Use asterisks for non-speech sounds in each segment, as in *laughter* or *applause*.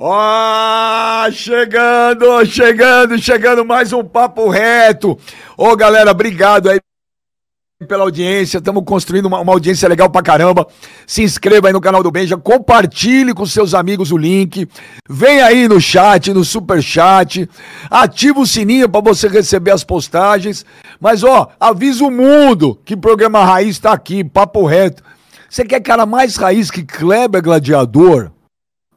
Ó, oh, chegando, chegando, chegando mais um papo reto. Ô, oh, galera, obrigado aí pela audiência. Estamos construindo uma, uma, audiência legal pra caramba. Se inscreva aí no canal do Benja, compartilhe com seus amigos o link. Vem aí no chat, no super chat. Ativa o sininho para você receber as postagens. Mas ó, avisa o mundo que programa Raiz está aqui, papo reto. Você quer cara mais raiz que Kleber Gladiador?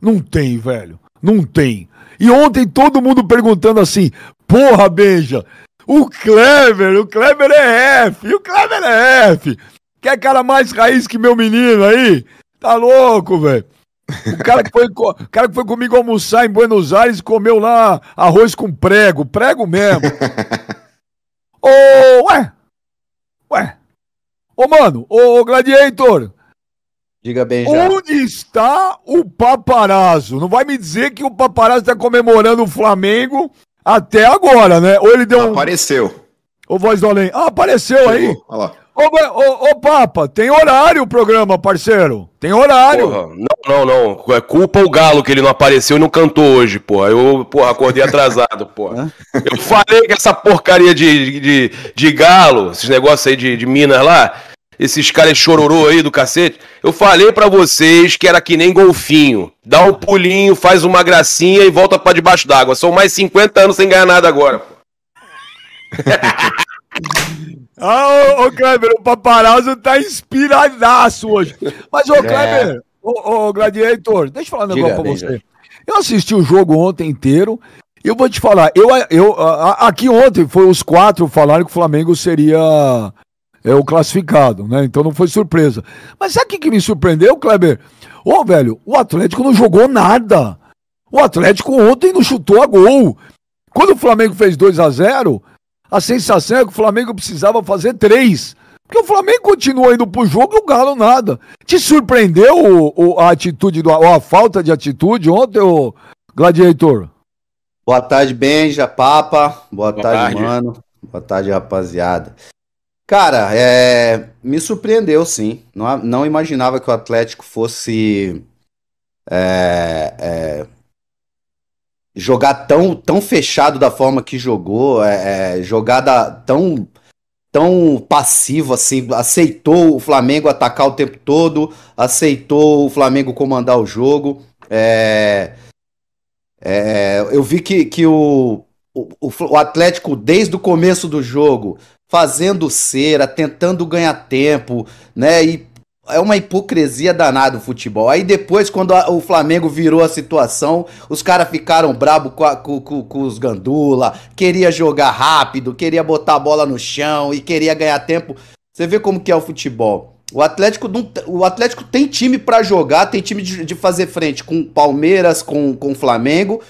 Não tem, velho. Não tem. E ontem todo mundo perguntando assim: porra, beija, o Kleber, o Kleber é F, o Kleber é F. Quer cara mais raiz que meu menino aí? Tá louco, velho. O cara que, foi, o cara que foi comigo almoçar em Buenos Aires comeu lá arroz com prego, prego mesmo. *laughs* Ô, ué, ué. Ô, mano, ô, Gladiator, Diga bem já. Onde está o paparazzo? Não vai me dizer que o paparazzo está comemorando o Flamengo até agora, né? Ou ele deu um... Apareceu. Ô, voz do além. Ah, apareceu Chegou. aí. Olha lá. Ô, ô, ô, Papa, tem horário o programa, parceiro. Tem horário. Porra, não, não, não. É culpa o Galo que ele não apareceu e não cantou hoje, porra. Eu, porra, acordei atrasado, *laughs* porra. Eu falei que essa porcaria de, de, de Galo, esses negócios aí de, de Minas lá, esses caras chororô aí do cacete. Eu falei para vocês que era que nem golfinho. Dá um pulinho, faz uma gracinha e volta para debaixo d'água. São mais 50 anos sem ganhar nada agora. Pô. *laughs* ah, ô, ô Kleber, o paparazzo tá inspiradaço hoje. Mas, ô é. Kleber, é. ô, ô Gladiator, deixa eu falar um negócio pra você. Eu assisti o jogo ontem inteiro. E eu vou te falar, eu, eu aqui ontem foi os quatro falaram que o Flamengo seria é o classificado, né? Então não foi surpresa. Mas sabe o que me surpreendeu, Kleber? Ô, velho, o Atlético não jogou nada. O Atlético ontem não chutou a gol. Quando o Flamengo fez 2 a 0 a sensação é que o Flamengo precisava fazer 3. Porque o Flamengo continuou indo pro jogo e o Galo nada. Te surpreendeu o, o, a atitude, do, a falta de atitude ontem, o Gladiator? Boa tarde, Benja, Papa. Boa, Boa tarde, tarde, mano. Boa tarde, rapaziada. Cara, é, me surpreendeu sim. Não, não imaginava que o Atlético fosse é, é, jogar tão, tão fechado da forma que jogou, é, é, jogada tão, tão passivo assim. Aceitou o Flamengo atacar o tempo todo, aceitou o Flamengo comandar o jogo. É, é, eu vi que, que o, o, o Atlético, desde o começo do jogo, fazendo cera, tentando ganhar tempo, né? E é uma hipocrisia danada o futebol. Aí depois, quando a, o Flamengo virou a situação, os caras ficaram brabo com, a, com, com, com, os gandula, queria jogar rápido, queria botar a bola no chão e queria ganhar tempo. Você vê como que é o futebol. O Atlético, não, o Atlético tem time para jogar, tem time de, de, fazer frente com Palmeiras, com, com Flamengo.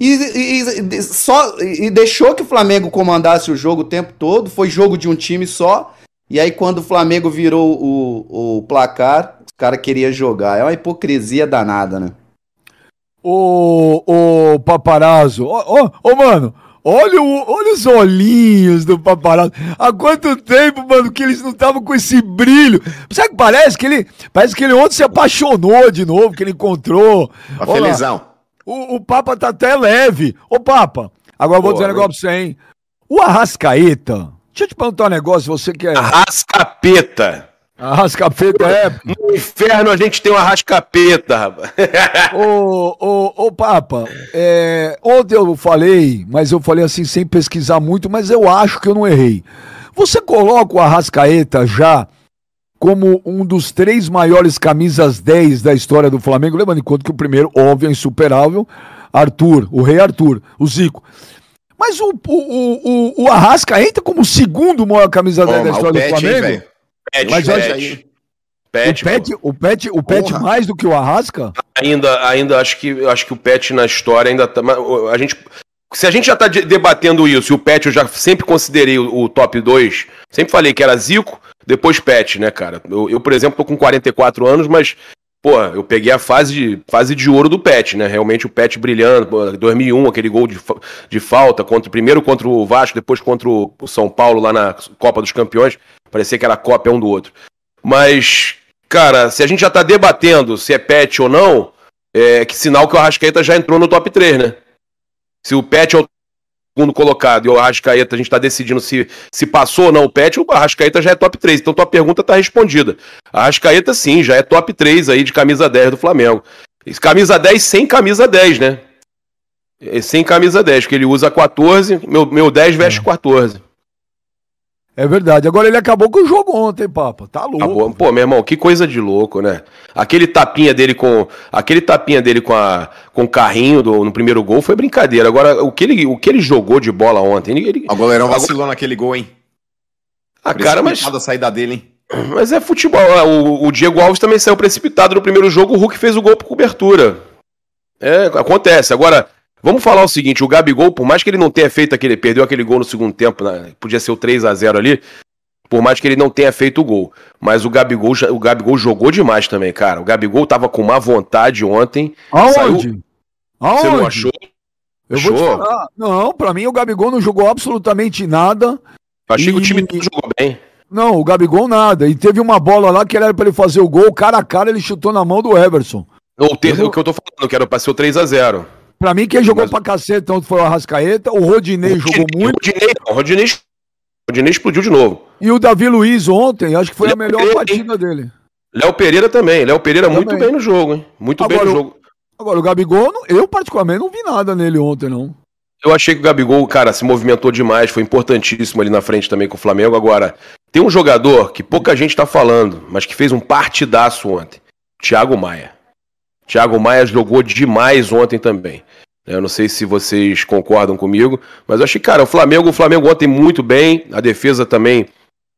E, e, e, só, e deixou que o Flamengo comandasse o jogo o tempo todo. Foi jogo de um time só. E aí, quando o Flamengo virou o, o placar, os caras queriam jogar. É uma hipocrisia danada, né? Ô, ô, paparazzo. Ô, ô, ô, mano. Olha, o, olha os olhinhos do paparazzo. Há quanto tempo, mano, que eles não estavam com esse brilho. Sabe que parece que ele. Parece que ele ontem se apaixonou de novo, que ele encontrou. A felizão. O, o Papa tá até leve. Ô, Papa, agora eu vou dizer um negócio pra você, hein? O Arrascaeta. Deixa eu te perguntar um negócio, você que é. Arrascapeta. Arrascapeta é. No inferno a gente tem um arrascapeta, rapaz. *laughs* ô, ô, ô, Papa, é, ontem eu falei, mas eu falei assim sem pesquisar muito, mas eu acho que eu não errei. Você coloca o Arrascaeta já como um dos três maiores camisas 10 da história do Flamengo, levando em conta que o primeiro, óbvio, é insuperável, Arthur, o rei Arthur, o Zico. Mas o, o, o, o Arrasca entra como o segundo maior camisa 10 da história do Flamengo. Hein, Pet, mas Pet. Aí, Pet, o Pet, o Pet, o Pet mais do que o Arrasca? Ainda, ainda acho que acho que o Pet na história ainda tá, a gente se a gente já está debatendo isso, e o Pet eu já sempre considerei o, o top 2, sempre falei que era Zico, depois Pet, né, cara? Eu, eu, por exemplo, tô com 44 anos, mas, pô, eu peguei a fase de, fase de ouro do Pet, né? Realmente o Pet brilhando, pô, 2001, aquele gol de, de falta, contra, primeiro contra o Vasco, depois contra o, o São Paulo lá na Copa dos Campeões. Parecia que era cópia um do outro. Mas, cara, se a gente já tá debatendo se é Pet ou não, é, que sinal que o Arrascaeta já entrou no top 3, né? Se o Pet é o segundo colocado e o Arrascaeta, a gente está decidindo se, se passou ou não o Pet, o Arrascaeta já é top 3. Então tua pergunta está respondida. A Arrascaeta sim, já é top 3 aí de camisa 10 do Flamengo. Camisa 10 sem camisa 10, né? É, sem camisa 10, porque ele usa 14, meu, meu 10 veste 14. É verdade. Agora ele acabou com o jogo ontem, Papa. Tá louco. Acabou. Pô, meu irmão, que coisa de louco, né? Aquele tapinha dele com. Aquele tapinha dele com, a, com o carrinho do, no primeiro gol foi brincadeira. Agora, o que ele, o que ele jogou de bola ontem. Ele, ele... O goleirão vacilou agora... naquele gol, hein? A cara, mas. a saída dele, hein? *clears throat* Mas é futebol. É, o, o, Diego Alves também saiu precipitado no primeiro jogo. O Hulk fez o gol por cobertura. É, acontece. Agora, Vamos falar o seguinte, o Gabigol, por mais que ele não tenha feito aquele, perdeu aquele gol no segundo tempo, né, podia ser o 3 a 0 ali, por mais que ele não tenha feito o gol, mas o Gabigol, o Gabigol jogou demais também, cara. O Gabigol tava com má vontade ontem. Aonde? Saiu... Aonde? Você não achou? Eu achou? vou te falar. Não, pra mim o Gabigol não jogou absolutamente nada. Eu achei e... que o time todo jogou bem. Não, o Gabigol nada. E teve uma bola lá que era pra ele fazer o gol, cara a cara ele chutou na mão do Everson. O, ter... o que eu tô falando, que era pra ser o 3x0. Pra mim, quem jogou Mas... pra cacete então foi o Arrascaeta, o Rodinei, o jogou muito. O Rodinei, o Rodinei, o Rodinei explodiu de novo. E o Davi Luiz ontem, acho que foi Léo a melhor Pereira, partida hein? dele. Léo Pereira também. Léo Pereira também. muito bem no jogo, hein? Muito agora, bem no jogo. Agora, o Gabigol, eu particularmente não vi nada nele ontem, não. Eu achei que o Gabigol, cara, se movimentou demais, foi importantíssimo ali na frente também com o Flamengo. Agora, tem um jogador que pouca gente tá falando, mas que fez um partidaço ontem. Thiago Maia. Thiago Maia jogou demais ontem também. Eu não sei se vocês concordam comigo, mas eu achei, cara, o Flamengo, o Flamengo ontem muito bem, a defesa também.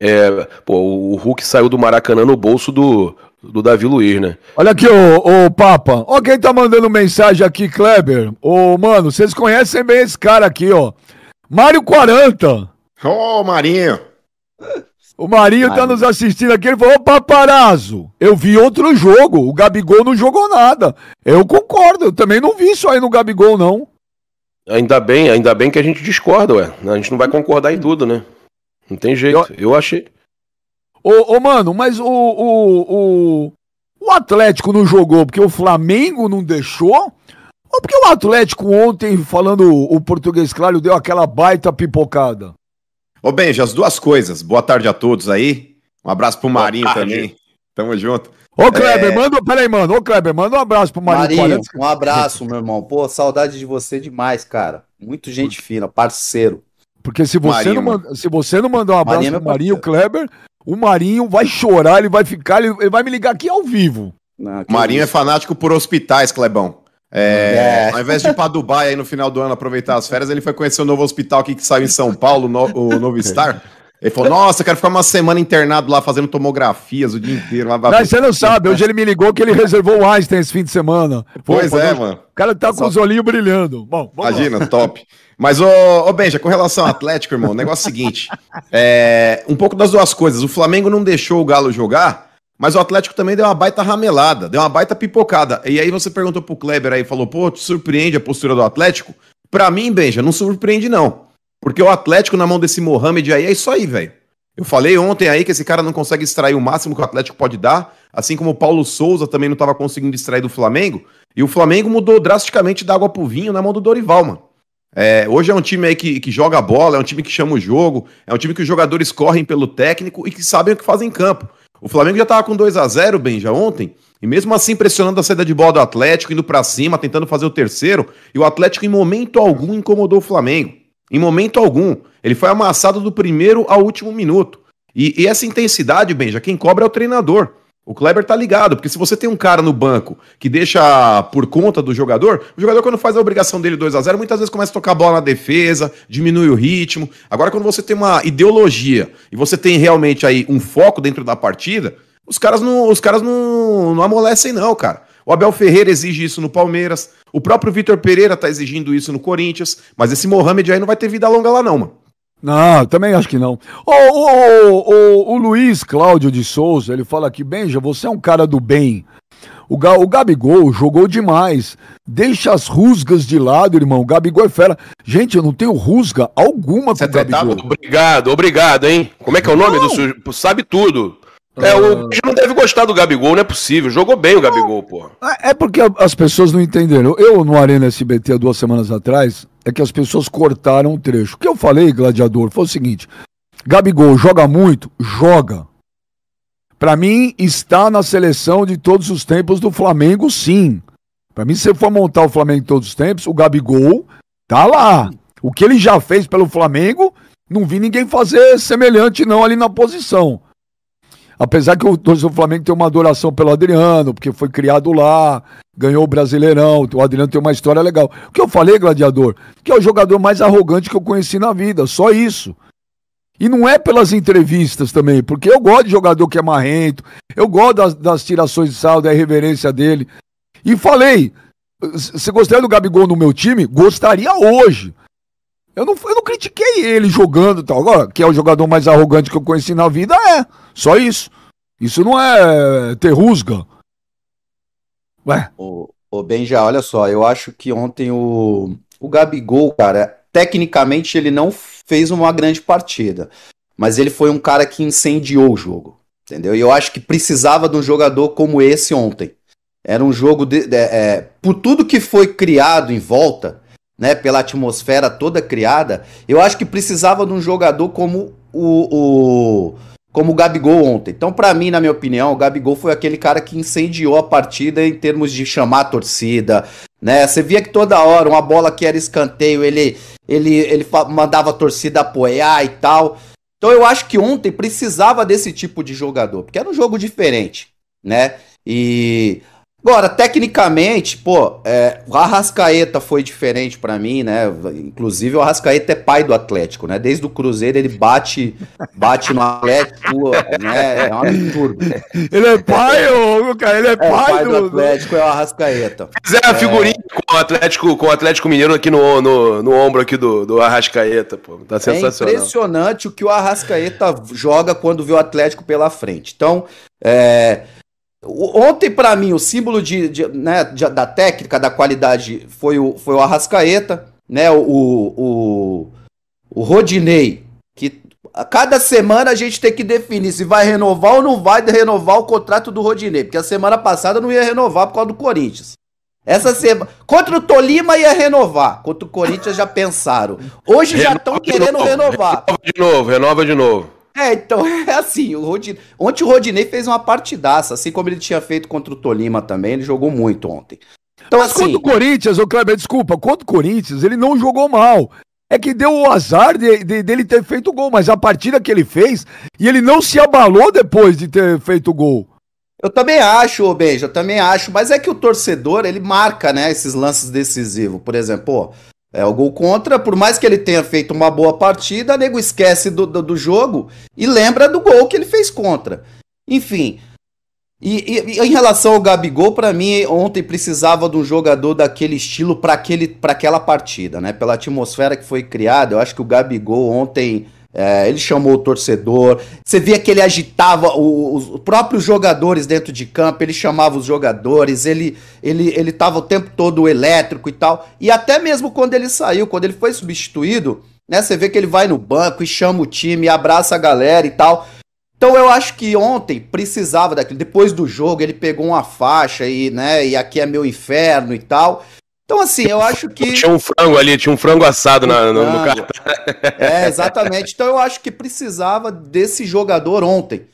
É, pô, o Hulk saiu do Maracanã no bolso do, do Davi Luiz, né? Olha aqui, ô, ô Papa. Ó, quem tá mandando mensagem aqui, Kleber. Ô, mano, vocês conhecem bem esse cara aqui, ó. Mário 40. Ô, Marinho. O Marinho tá nos assistindo aqui, ele falou, ô paparazzo, eu vi outro jogo, o Gabigol não jogou nada. Eu concordo, eu também não vi isso aí no Gabigol, não. Ainda bem, ainda bem que a gente discorda, ué. A gente não vai concordar em tudo, né? Não tem jeito, eu, eu achei. Ô, ô, mano, mas o, o, o, o Atlético não jogou porque o Flamengo não deixou? Ou porque o Atlético ontem, falando o português claro, deu aquela baita pipocada? Ô, Benja, as duas coisas. Boa tarde a todos aí. Um abraço pro Marinho também. Tamo junto. Ô, Kleber, é... manda. Peraí, mano. Ô, Kleber, manda um abraço pro Marinho. Marinho, um abraço, meu irmão. Pô, saudade de você demais, cara. Muito gente fina, parceiro. Porque se você, Marinho, não, manda, se você não mandar um abraço Marinho é pro Marinho, Kleber, o Marinho vai chorar, ele vai ficar, ele, ele vai me ligar aqui ao vivo. Não, Marinho é fanático por hospitais, Clebão. É, é. Ao invés de ir para Dubai aí no final do ano aproveitar as férias, ele foi conhecer o novo hospital aqui que saiu em São Paulo, no, o Novo *laughs* Star. Ele falou: Nossa, eu quero ficar uma semana internado lá fazendo tomografias o dia inteiro. Lá, não, você não sabe. Hoje ele me ligou que ele reservou o Einstein esse fim de semana. Pois Pô, é, mano. O cara tá com Só... os olhinhos brilhando. Bom, Imagina, lá. top. Mas, ô, ô Benja, com relação ao Atlético, irmão, o negócio é o seguinte: é, um pouco das duas coisas. O Flamengo não deixou o Galo jogar mas o Atlético também deu uma baita ramelada, deu uma baita pipocada. E aí você perguntou pro Kleber aí, falou, pô, te surpreende a postura do Atlético? Pra mim, Benja, não surpreende não. Porque o Atlético na mão desse Mohamed aí é isso aí, velho. Eu falei ontem aí que esse cara não consegue extrair o máximo que o Atlético pode dar, assim como o Paulo Souza também não estava conseguindo extrair do Flamengo. E o Flamengo mudou drasticamente da água pro vinho na mão do Dorival, mano. É, hoje é um time aí que, que joga bola, é um time que chama o jogo, é um time que os jogadores correm pelo técnico e que sabem o que fazem em campo. O Flamengo já estava com 2 a 0 bem, já ontem, e mesmo assim pressionando a saída de bola do Atlético, indo para cima, tentando fazer o terceiro, e o Atlético em momento algum incomodou o Flamengo. Em momento algum. Ele foi amassado do primeiro ao último minuto. E, e essa intensidade, Benja, quem cobra é o treinador. O Kleber tá ligado, porque se você tem um cara no banco que deixa por conta do jogador, o jogador quando faz a obrigação dele 2 a 0 muitas vezes começa a tocar a bola na defesa, diminui o ritmo. Agora quando você tem uma ideologia e você tem realmente aí um foco dentro da partida, os caras não, os caras não, não amolecem não, cara. O Abel Ferreira exige isso no Palmeiras, o próprio Vitor Pereira tá exigindo isso no Corinthians, mas esse Mohamed aí não vai ter vida longa lá não, mano. Não, também acho que não. O, o, o, o, Luiz Cláudio de Souza, ele fala aqui, Benja, você é um cara do bem. O, Ga, o Gabigol jogou demais. Deixa as rusgas de lado, irmão. O Gabigol é fera. Gente, eu não tenho rusga alguma com o Gabigol. Obrigado, obrigado, hein? Como é que é o nome não. do Sabe tudo. É, o uh... não deve gostar do Gabigol, não é possível. Jogou bem o Gabigol, pô. É, é porque as pessoas não entenderam. Eu, no Arena SBT, duas semanas atrás, é que as pessoas cortaram o trecho. O que eu falei, gladiador, foi o seguinte: Gabigol joga muito? Joga. Para mim, está na seleção de todos os tempos do Flamengo, sim. Para mim, se você for montar o Flamengo de todos os tempos, o Gabigol tá lá. O que ele já fez pelo Flamengo, não vi ninguém fazer semelhante não ali na posição. Apesar que o torcedor do Flamengo tem uma adoração pelo Adriano, porque foi criado lá, ganhou o Brasileirão, o Adriano tem uma história legal. O que eu falei, gladiador? Que é o jogador mais arrogante que eu conheci na vida, só isso. E não é pelas entrevistas também, porque eu gosto de jogador que é marrento, eu gosto das, das tirações de sal, da irreverência dele. E falei, você gostaria do Gabigol no meu time? Gostaria hoje. Eu não, eu não critiquei ele jogando tal. Agora, que é o jogador mais arrogante que eu conheci na vida, é. Só isso. Isso não é ter rusga. Ué. Ô, ô Benja, olha só, eu acho que ontem o, o Gabigol, cara, tecnicamente ele não fez uma grande partida. Mas ele foi um cara que incendiou o jogo. Entendeu? E eu acho que precisava de um jogador como esse ontem. Era um jogo de, de é, por tudo que foi criado em volta, né, pela atmosfera toda criada, eu acho que precisava de um jogador como o, o como o Gabigol ontem. Então, para mim, na minha opinião, o Gabigol foi aquele cara que incendiou a partida em termos de chamar a torcida, né? Você via que toda hora uma bola que era escanteio, ele ele ele mandava a torcida apoiar e tal. Então, eu acho que ontem precisava desse tipo de jogador, porque era um jogo diferente, né? E Agora, tecnicamente, pô, é, o Arrascaeta foi diferente para mim, né? Inclusive, o Arrascaeta é pai do Atlético, né? Desde o Cruzeiro ele bate, bate no Atlético, né? É um absurdo. Ele é pai, ô, cara, ele é, é pai, pai do... do... Atlético, é o Arrascaeta. Fizeram a é. figurinha com o Atlético, com o Atlético Mineiro aqui no, no, no ombro aqui do, do Arrascaeta, pô. Tá é sensacional. É impressionante o que o Arrascaeta joga quando vê o Atlético pela frente. Então, é Ontem, para mim, o símbolo de, de, né, de, da técnica, da qualidade, foi o, foi o Arrascaeta, né? O, o, o Rodinei, que a cada semana a gente tem que definir se vai renovar ou não vai renovar o contrato do Rodinei, porque a semana passada não ia renovar por causa do Corinthians. Essa semana. Contra o Tolima ia renovar. Contra o Corinthians já pensaram. Hoje já estão querendo novo, renovar. Renova de novo, renova de novo. É, então *laughs* é assim, o Rodinei, ontem o Rodinei fez uma partidaça, assim como ele tinha feito contra o Tolima também, ele jogou muito ontem. Então, Mas assim, contra o Corinthians, ô Kleber, desculpa, contra o Corinthians, ele não jogou mal. É que deu o azar de, de, dele ter feito gol, mas a partida que ele fez, e ele não se abalou depois de ter feito gol. Eu também acho, ô Beijo, eu também acho, mas é que o torcedor, ele marca, né, esses lances decisivos. Por exemplo, pô, é, o gol contra, por mais que ele tenha feito uma boa partida, nego esquece do, do, do jogo e lembra do gol que ele fez contra. Enfim. E, e, e em relação ao Gabigol, para mim, ontem precisava de um jogador daquele estilo para aquela partida, né? Pela atmosfera que foi criada, eu acho que o Gabigol ontem é, ele chamou o torcedor. Você via que ele agitava o, os próprios jogadores dentro de campo, ele chamava os jogadores, ele ele ele tava o tempo todo elétrico e tal. E até mesmo quando ele saiu, quando ele foi substituído, né? Você vê que ele vai no banco e chama o time, abraça a galera e tal. Então eu acho que ontem precisava daquilo. Depois do jogo, ele pegou uma faixa e, né, e aqui é meu inferno e tal. Então, assim, eu acho que. Tinha um frango ali, tinha um frango assado um na, frango. no, cartão. É, exatamente. Então, eu acho que precisava desse jogador ontem.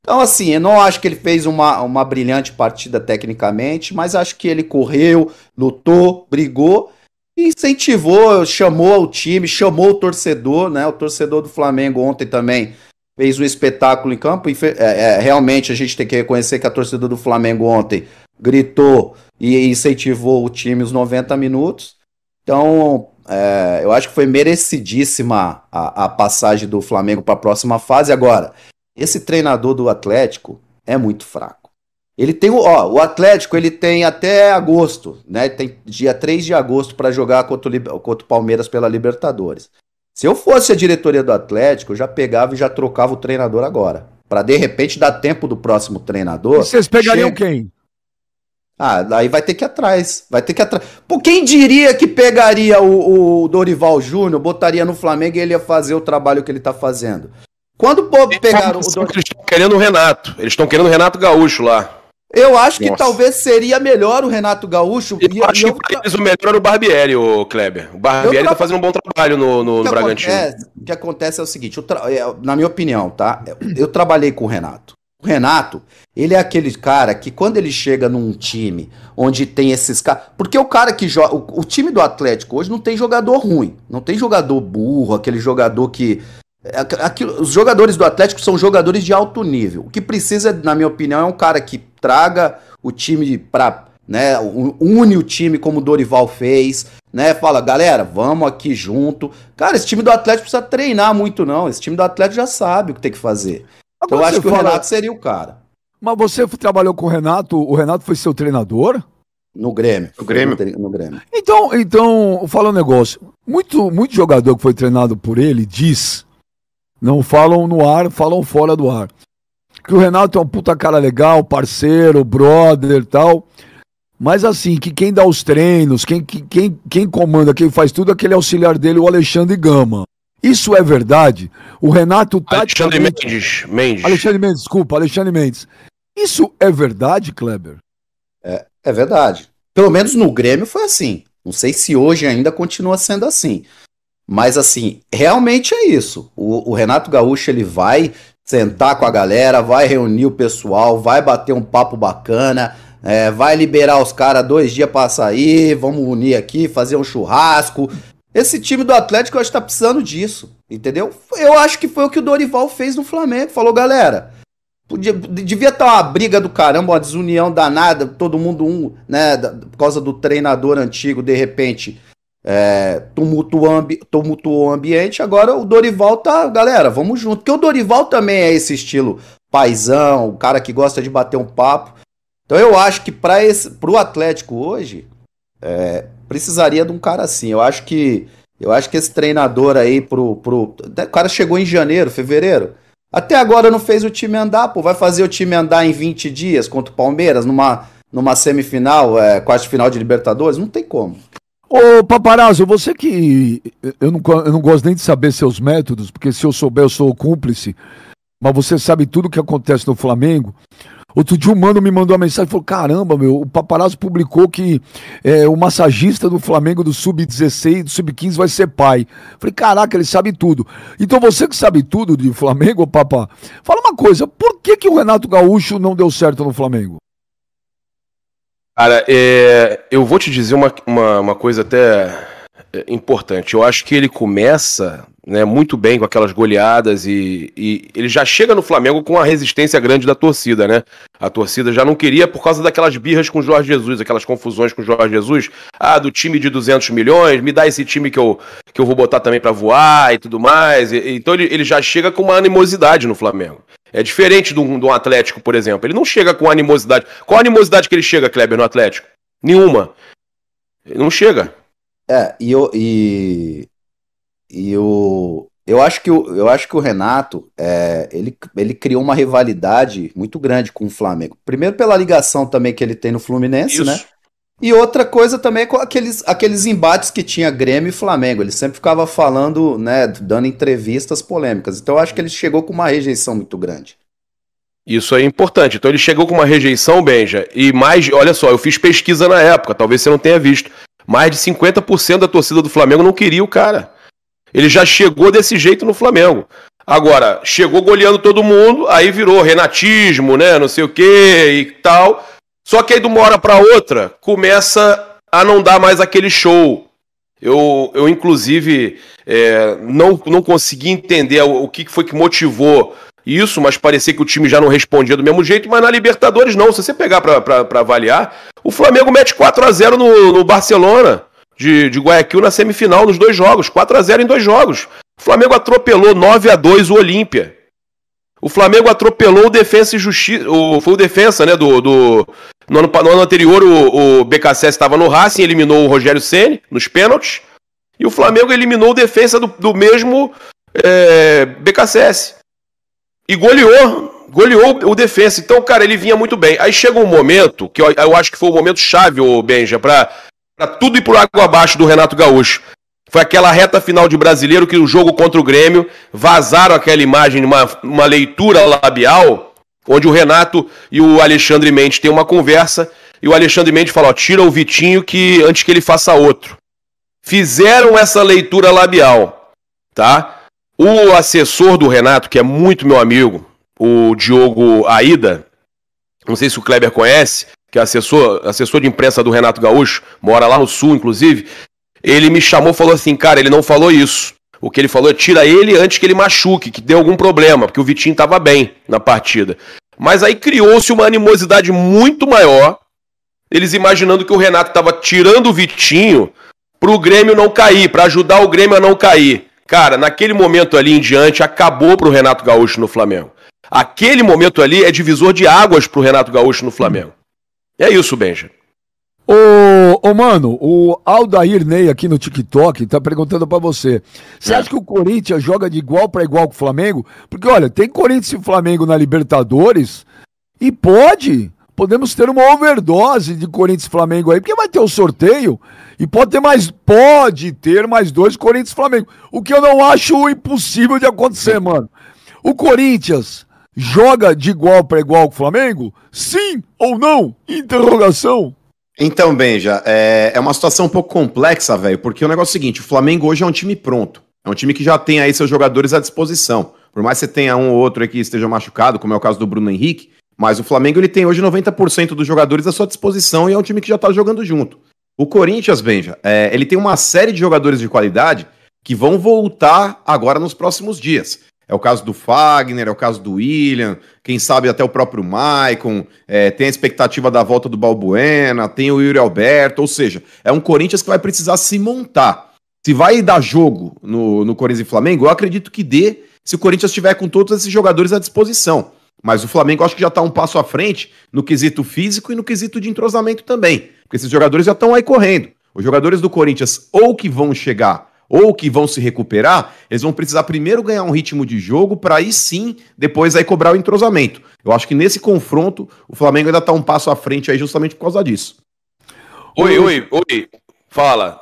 Então, assim, eu não acho que ele fez uma, uma brilhante partida tecnicamente, mas acho que ele correu, lutou, brigou, incentivou, chamou o time, chamou o torcedor, né? O torcedor do Flamengo ontem também fez um espetáculo em campo. E é, é, realmente a gente tem que reconhecer que a torcida do Flamengo ontem gritou e incentivou o time os 90 minutos. Então, é, eu acho que foi merecidíssima a, a passagem do Flamengo para a próxima fase. Agora, esse treinador do Atlético é muito fraco. Ele tem o, ó, o Atlético, ele tem até agosto, né? Tem dia 3 de agosto para jogar contra o, contra o Palmeiras pela Libertadores. Se eu fosse a diretoria do Atlético, eu já pegava e já trocava o treinador agora. Para de repente dar tempo do próximo treinador. E vocês pegariam chega... quem? Ah, aí vai ter que ir atrás. Vai ter que ir atrás. Pô, quem diria que pegaria o, o Dorival Júnior, botaria no Flamengo e ele ia fazer o trabalho que ele tá fazendo? Quando pegaram o Dorival... Eles estão querendo o Renato. Eles estão querendo o Renato Gaúcho lá. Eu acho que Nossa. talvez seria melhor o Renato Gaúcho. Eu e, acho e eu... que eles o melhor era o Barbieri, o Kleber. O Barbieri tra... tá fazendo um bom trabalho no, no, o no Bragantino. Acontece, o que acontece é o seguinte, tra... É, na minha opinião, tá? Eu trabalhei com o Renato. O Renato, ele é aquele cara que quando ele chega num time onde tem esses caras. Porque o cara que joga. O, o, time do Atlético hoje não tem jogador ruim. Não tem jogador burro, aquele jogador que. É, aquilo, os jogadores do Atlético são jogadores de alto nível. O que precisa, na minha opinião, é um cara que traga o time pra. Né, une o time como o Dorival fez, né? Fala, galera, vamos aqui junto. Cara, esse time do Atlético precisa treinar muito, não. Esse time do Atlético já sabe o que tem que fazer. Então eu acho que fala... o Renato seria o cara. Mas você trabalhou com o Renato, o Renato foi seu treinador? No Grêmio. No Grêmio. No Grêmio. Então, então, fala um negócio. Muito, muito jogador que foi treinado por ele diz, não falam no ar, falam fora do ar, que o Renato é um puta cara legal, parceiro, brother e tal. Mas assim, que quem dá os treinos, quem, quem, quem comanda, quem faz tudo, é aquele auxiliar dele, o Alexandre Gama. Isso é verdade? O Renato tá. Alexandre Mendes. Mendes. Alexandre Mendes, desculpa, Alexandre Mendes. Isso é verdade, Kleber? É, é verdade. Pelo menos no Grêmio foi assim. Não sei se hoje ainda continua sendo assim. Mas assim, realmente é isso. O, o, Renato Gaúcho ele vai sentar com a galera, vai reunir o pessoal, vai bater um papo bacana, é, vai liberar os caras dois dias para sair, vamos unir aqui, fazer um churrasco, esse time do Atlético eu acho que tá precisando disso, entendeu? Eu acho que foi o que o Dorival fez no Flamengo. Falou, galera, podia, devia estar uma briga do caramba, uma desunião danada, todo mundo um, né, por causa do treinador antigo, de repente, é, tumultuou, tumultuou o ambiente. Agora o Dorival tá, galera, vamos junto. Porque o Dorival também é esse estilo paisão, o cara que gosta de bater um papo. Então eu acho que para pro Atlético hoje, é, precisaria de um cara assim. Eu acho que eu acho que esse treinador aí pro, pro. O cara chegou em janeiro, fevereiro. Até agora não fez o time andar, pô. Vai fazer o time andar em 20 dias contra o Palmeiras, numa, numa semifinal, é, quase final de Libertadores? Não tem como. Ô, Paparazzo, você que. Eu não, eu não gosto nem de saber seus métodos, porque se eu souber, eu sou cúmplice. Mas você sabe tudo o que acontece no Flamengo. Outro dia o mano me mandou uma mensagem e falou: caramba, meu, o paparazzo publicou que é, o massagista do Flamengo do Sub-16, do Sub-15 vai ser pai. Falei, caraca, ele sabe tudo. Então você que sabe tudo de Flamengo, papá, fala uma coisa: por que, que o Renato Gaúcho não deu certo no Flamengo? Cara, é, eu vou te dizer uma, uma, uma coisa até é, importante. Eu acho que ele começa né, muito bem com aquelas goleadas e, e, ele já chega no Flamengo com a resistência grande da torcida, né? A torcida já não queria por causa daquelas birras com o Jorge Jesus, aquelas confusões com o Jorge Jesus. Ah, do time de 200 milhões, me dá esse time que eu, que eu vou botar também para voar e tudo mais. E, então ele, ele já chega com uma animosidade no Flamengo. É diferente de um, Atlético, por exemplo. Ele não chega com animosidade. Qual a animosidade que ele chega, Kleber, no Atlético? Nenhuma. Ele não chega. É, e, eu, e e o, eu acho que o, eu acho que o Renato é, ele, ele criou uma rivalidade muito grande com o Flamengo. Primeiro pela ligação também que ele tem no Fluminense, Isso. né? E outra coisa também com aqueles, aqueles embates que tinha Grêmio e Flamengo. Ele sempre ficava falando, né, dando entrevistas polêmicas. Então eu acho que ele chegou com uma rejeição muito grande. Isso é importante. Então ele chegou com uma rejeição, Benja, e mais, olha só, eu fiz pesquisa na época, talvez você não tenha visto. Mais de 50% da torcida do Flamengo não queria o cara. Ele já chegou desse jeito no Flamengo. Agora, chegou goleando todo mundo, aí virou renatismo, né? Não sei o que e tal. Só que aí de uma hora para outra começa a não dar mais aquele show. Eu, eu inclusive, é, não, não consegui entender o, o que foi que motivou isso, mas parecia que o time já não respondia do mesmo jeito. Mas na Libertadores, não. Se você pegar para avaliar, o Flamengo mete 4 a 0 no, no Barcelona de, de Guayaquil na semifinal nos dois jogos, 4 a 0 em dois jogos. O Flamengo atropelou 9 a 2 o Olímpia. O Flamengo atropelou o Defensa e Justiça. O, foi o Defensa, né? Do, do, no, ano, no ano anterior, o, o BKSS estava no Racing, eliminou o Rogério Ceni nos pênaltis. E o Flamengo eliminou o Defensa do, do mesmo é. E goleou, goleou o Defensa. Então, cara, ele vinha muito bem. Aí chega um momento, que eu, eu acho que foi o momento chave, o Benja, para para tudo ir por água abaixo do Renato Gaúcho. Foi aquela reta final de brasileiro que o jogo contra o Grêmio vazaram aquela imagem, uma, uma leitura labial, onde o Renato e o Alexandre Mendes têm uma conversa e o Alexandre Mendes fala: ó, tira o Vitinho que antes que ele faça outro. Fizeram essa leitura labial, tá? O assessor do Renato, que é muito meu amigo, o Diogo Aida, não sei se o Kleber conhece, que é assessor, assessor de imprensa do Renato Gaúcho, mora lá no sul, inclusive, ele me chamou e falou assim, cara, ele não falou isso. O que ele falou é tira ele antes que ele machuque, que dê algum problema, porque o Vitinho estava bem na partida. Mas aí criou-se uma animosidade muito maior, eles imaginando que o Renato estava tirando o Vitinho para o Grêmio não cair, para ajudar o Grêmio a não cair. Cara, naquele momento ali em diante, acabou para o Renato Gaúcho no Flamengo. Aquele momento ali é divisor de águas para o Renato Gaúcho no Flamengo. É isso, Benja. Ô, ô, mano, o Aldair Ney aqui no TikTok tá perguntando para você. Você é. acha que o Corinthians joga de igual para igual com o Flamengo? Porque, olha, tem Corinthians e Flamengo na Libertadores e pode, podemos ter uma overdose de Corinthians e Flamengo aí, porque vai ter o sorteio e pode ter mais, pode ter mais dois Corinthians e Flamengo. O que eu não acho impossível de acontecer, mano. O Corinthians joga de igual para igual com o Flamengo? Sim ou não? Interrogação. Então, Benja, é, é uma situação um pouco complexa, velho, porque o negócio é o seguinte: o Flamengo hoje é um time pronto. É um time que já tem aí seus jogadores à disposição. Por mais que você tenha um ou outro aí que esteja machucado, como é o caso do Bruno Henrique, mas o Flamengo ele tem hoje 90% dos jogadores à sua disposição e é um time que já tá jogando junto. O Corinthians, Benja, é, ele tem uma série de jogadores de qualidade que vão voltar agora nos próximos dias. É o caso do Fagner, é o caso do William, quem sabe até o próprio Maicon, é, tem a expectativa da volta do Balbuena, tem o Yuri Alberto, ou seja, é um Corinthians que vai precisar se montar. Se vai dar jogo no, no Corinthians e Flamengo, eu acredito que dê se o Corinthians estiver com todos esses jogadores à disposição. Mas o Flamengo acho que já está um passo à frente no quesito físico e no quesito de entrosamento também. Porque esses jogadores já estão aí correndo. Os jogadores do Corinthians ou que vão chegar ou que vão se recuperar, eles vão precisar primeiro ganhar um ritmo de jogo para aí sim, depois aí cobrar o entrosamento. Eu acho que nesse confronto o Flamengo ainda está um passo à frente aí justamente por causa disso. Oi, oi, oi. Fala.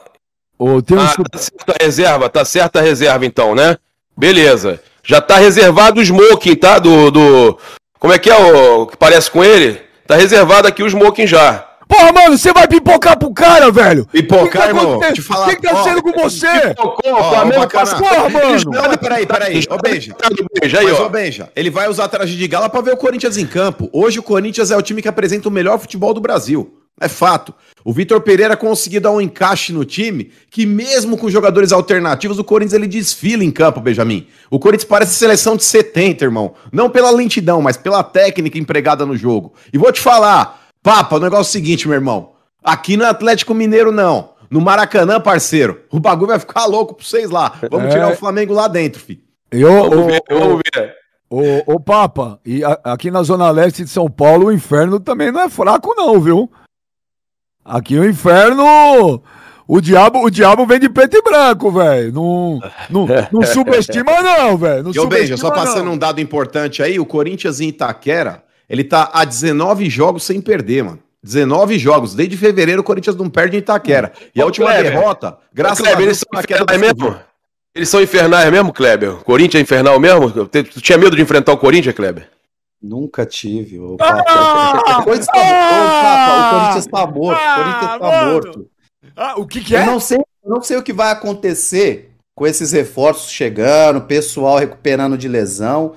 Ô, tem um... ah, tá certa a reserva, tá certa a reserva então, né? Beleza. Já tá reservado o smoking, tá? Do, do... Como é que é o que parece com ele? Tá reservado aqui o smoking já. Porra, mano, você vai pipocar pro cara, velho? Pipocar, irmão? Te falar. O que, que tá sendo com você? Pipocou, ó, Flamengo Porra, mano. Não, peraí, peraí. Ô, Beija. Beija aí, Mas, ó. ô, Beija, ele vai usar traje de gala pra ver o Corinthians em campo. Hoje o Corinthians é o time que apresenta o melhor futebol do Brasil. É fato. O Vitor Pereira conseguiu dar um encaixe no time que, mesmo com jogadores alternativos, o Corinthians ele desfila em campo, Benjamin. O Corinthians parece seleção de 70, irmão. Não pela lentidão, mas pela técnica empregada no jogo. E vou te falar, Papa, o negócio é o seguinte, meu irmão. Aqui no Atlético Mineiro, não. No Maracanã, parceiro, o bagulho vai ficar louco pra vocês lá. Vamos é... tirar o Flamengo lá dentro, filho. Eu, vamos ver, vamos ver. Ô, Papa, e a, aqui na Zona Leste de São Paulo, o inferno também não é fraco, não, viu? Aqui o inferno. O diabo, o diabo vem de preto e branco, velho. Não, não, *laughs* não subestima, não, velho. E, Beija, só passando não. um dado importante aí: o Corinthians em Itaquera ele tá a 19 jogos sem perder, mano. 19 jogos. Desde fevereiro o Corinthians não perde em Itaquera. E a última Kleber, derrota, graças Kleber, a Deus, eles são infernais mesmo? Eles são infernais mesmo, Kleber? Corinthians é infernal mesmo? Tu tinha medo de enfrentar o Corinthians, Kleber? Nunca tive. O, ah, o, Corinthians tá, ah, o Corinthians tá morto. o Corinthians tá ah, morto. Ah, o que, que é? Eu não, sei, eu não sei o que vai acontecer com esses reforços chegando, pessoal recuperando de lesão.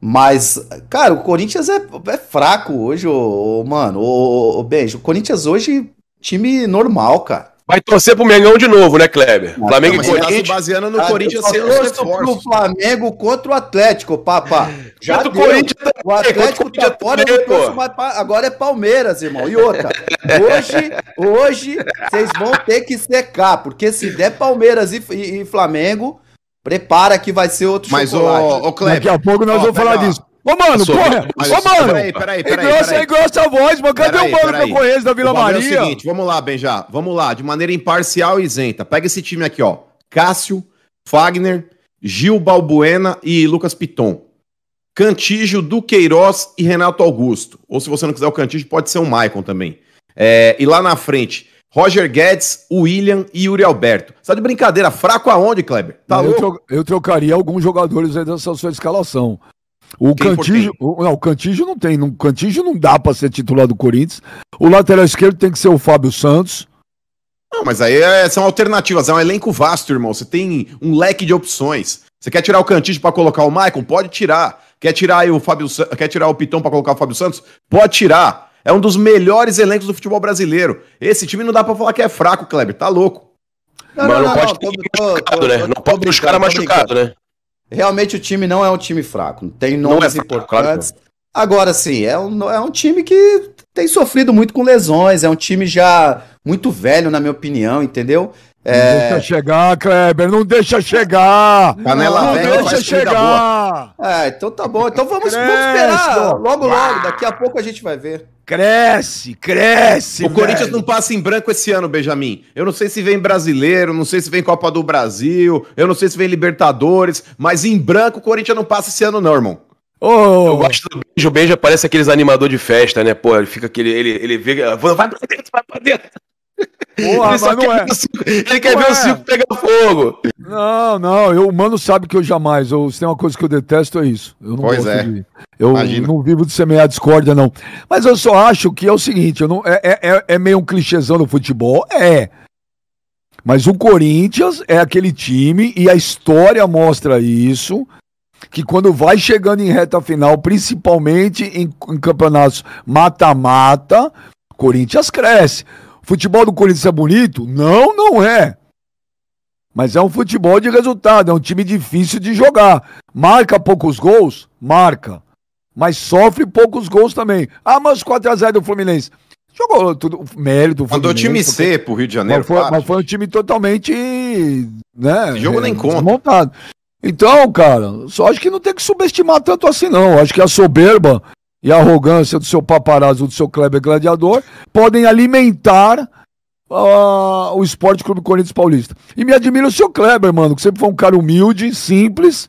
Mas, cara, o Corinthians é, é fraco hoje, ô, ô, mano. Ô, ô, Beijo. O Corinthians hoje, time normal, cara. Vai torcer pro Mengão de novo, né, Kleber? Não, Flamengo não, e Corinthians. Tá baseando no ah, Corinthians sem os pro Flamengo contra o Atlético, papá. Já o Corinthians O Atlético tá fora, também, mais agora é Palmeiras, irmão. E outra, hoje, hoje vocês vão ter que secar, porque se der Palmeiras e, e, e Flamengo, Prepara que vai ser outro Mas, chocolate. Ô, ô, Kleber, Daqui a pouco nós vamos falar disso. Ô, mano, porra! Ô, mano! Peraí, peraí, peraí. Engrossa, engrossa a voz, mano. Cadê o mano que eu conheço da Vila Maria? É o seguinte, vamos lá, Benja. Vamos lá, de maneira imparcial e isenta. Pega esse time aqui, ó. Cássio, Fagner, Gil Balbuena e Lucas Piton. Cantígio, Duqueiroz e Renato Augusto. Ou se você não quiser o Cantígio, pode ser o Maicon também. É, e lá na frente, Roger Guedes, William e Yuri Alberto. Você tá de brincadeira, fraco aonde, Kleber? Tá eu, tro eu trocaria alguns jogadores aí dessa sua escalação. O Cantígio, o, não, o Cantígio não tem, o Cantígio não dá para ser titular do Corinthians. O lateral esquerdo tem que ser o Fábio Santos. Não, mas aí é, são alternativas, é um elenco vasto, irmão. Você tem um leque de opções. Você quer tirar o Cantígio para colocar o Maicon? Pode tirar. Quer tirar o Fábio, quer tirar o Pitão para colocar o Fábio Santos? Pode tirar. É um dos melhores elencos do futebol brasileiro. Esse time não dá pra falar que é fraco, Kleber. Tá louco. Não, Mas não, não, não pode ter machucado, né? Não pode ter os caras machucados, né? Realmente o time não é um time fraco. Tem nomes é fraco, importantes. Claro. Agora sim, é um, é um time que tem sofrido muito com lesões. É um time já muito velho, na minha opinião, entendeu? É... Não deixa chegar, Kleber, não deixa chegar. Canela não, velha, deixa chegar. É, então tá bom. Então vamos, vamos esperar. Logo, logo, daqui a pouco a gente vai ver. Cresce, cresce. O velho. Corinthians não passa em branco esse ano, Benjamin. Eu não sei se vem brasileiro, não sei se vem Copa do Brasil, eu não sei se vem Libertadores, mas em branco o Corinthians não passa esse ano, não, irmão. Oh. Eu gosto do beijo. O beijo parece aqueles animador de festa, né? Pô, ele fica aquele. Ele, ele vê. Vai pra dentro, vai pra dentro. Porra, ele, mas não é. Circo, ele quer não ver é. o circo pegar fogo. Não, não, eu, o mano sabe que eu jamais. Eu, se tem uma coisa que eu detesto, é isso. Eu não pois gosto é. de. Eu Imagina. não vivo de semear discórdia, não. Mas eu só acho que é o seguinte: eu não, é, é, é, é meio um clichêzão do futebol? É. Mas o Corinthians é aquele time, e a história mostra isso, que quando vai chegando em reta final, principalmente em, em campeonatos mata-mata, Corinthians cresce. Futebol do Corinthians é bonito? Não, não é. Mas é um futebol de resultado, é um time difícil de jogar. Marca poucos gols? Marca. Mas sofre poucos gols também. Ah, mas 4x0 do Fluminense. Jogou tudo, mérito do Mandou time C pro Rio de Janeiro. Mas foi, mas foi um time totalmente. Né, Esse jogo nem conta. Então, cara, só acho que não tem que subestimar tanto assim, não. Acho que a soberba e a arrogância do seu paparazzo, do seu Kleber Gladiador, podem alimentar uh, o Esporte Clube Corinthians Paulista. E me admira o seu Kleber, mano, que sempre foi um cara humilde, simples.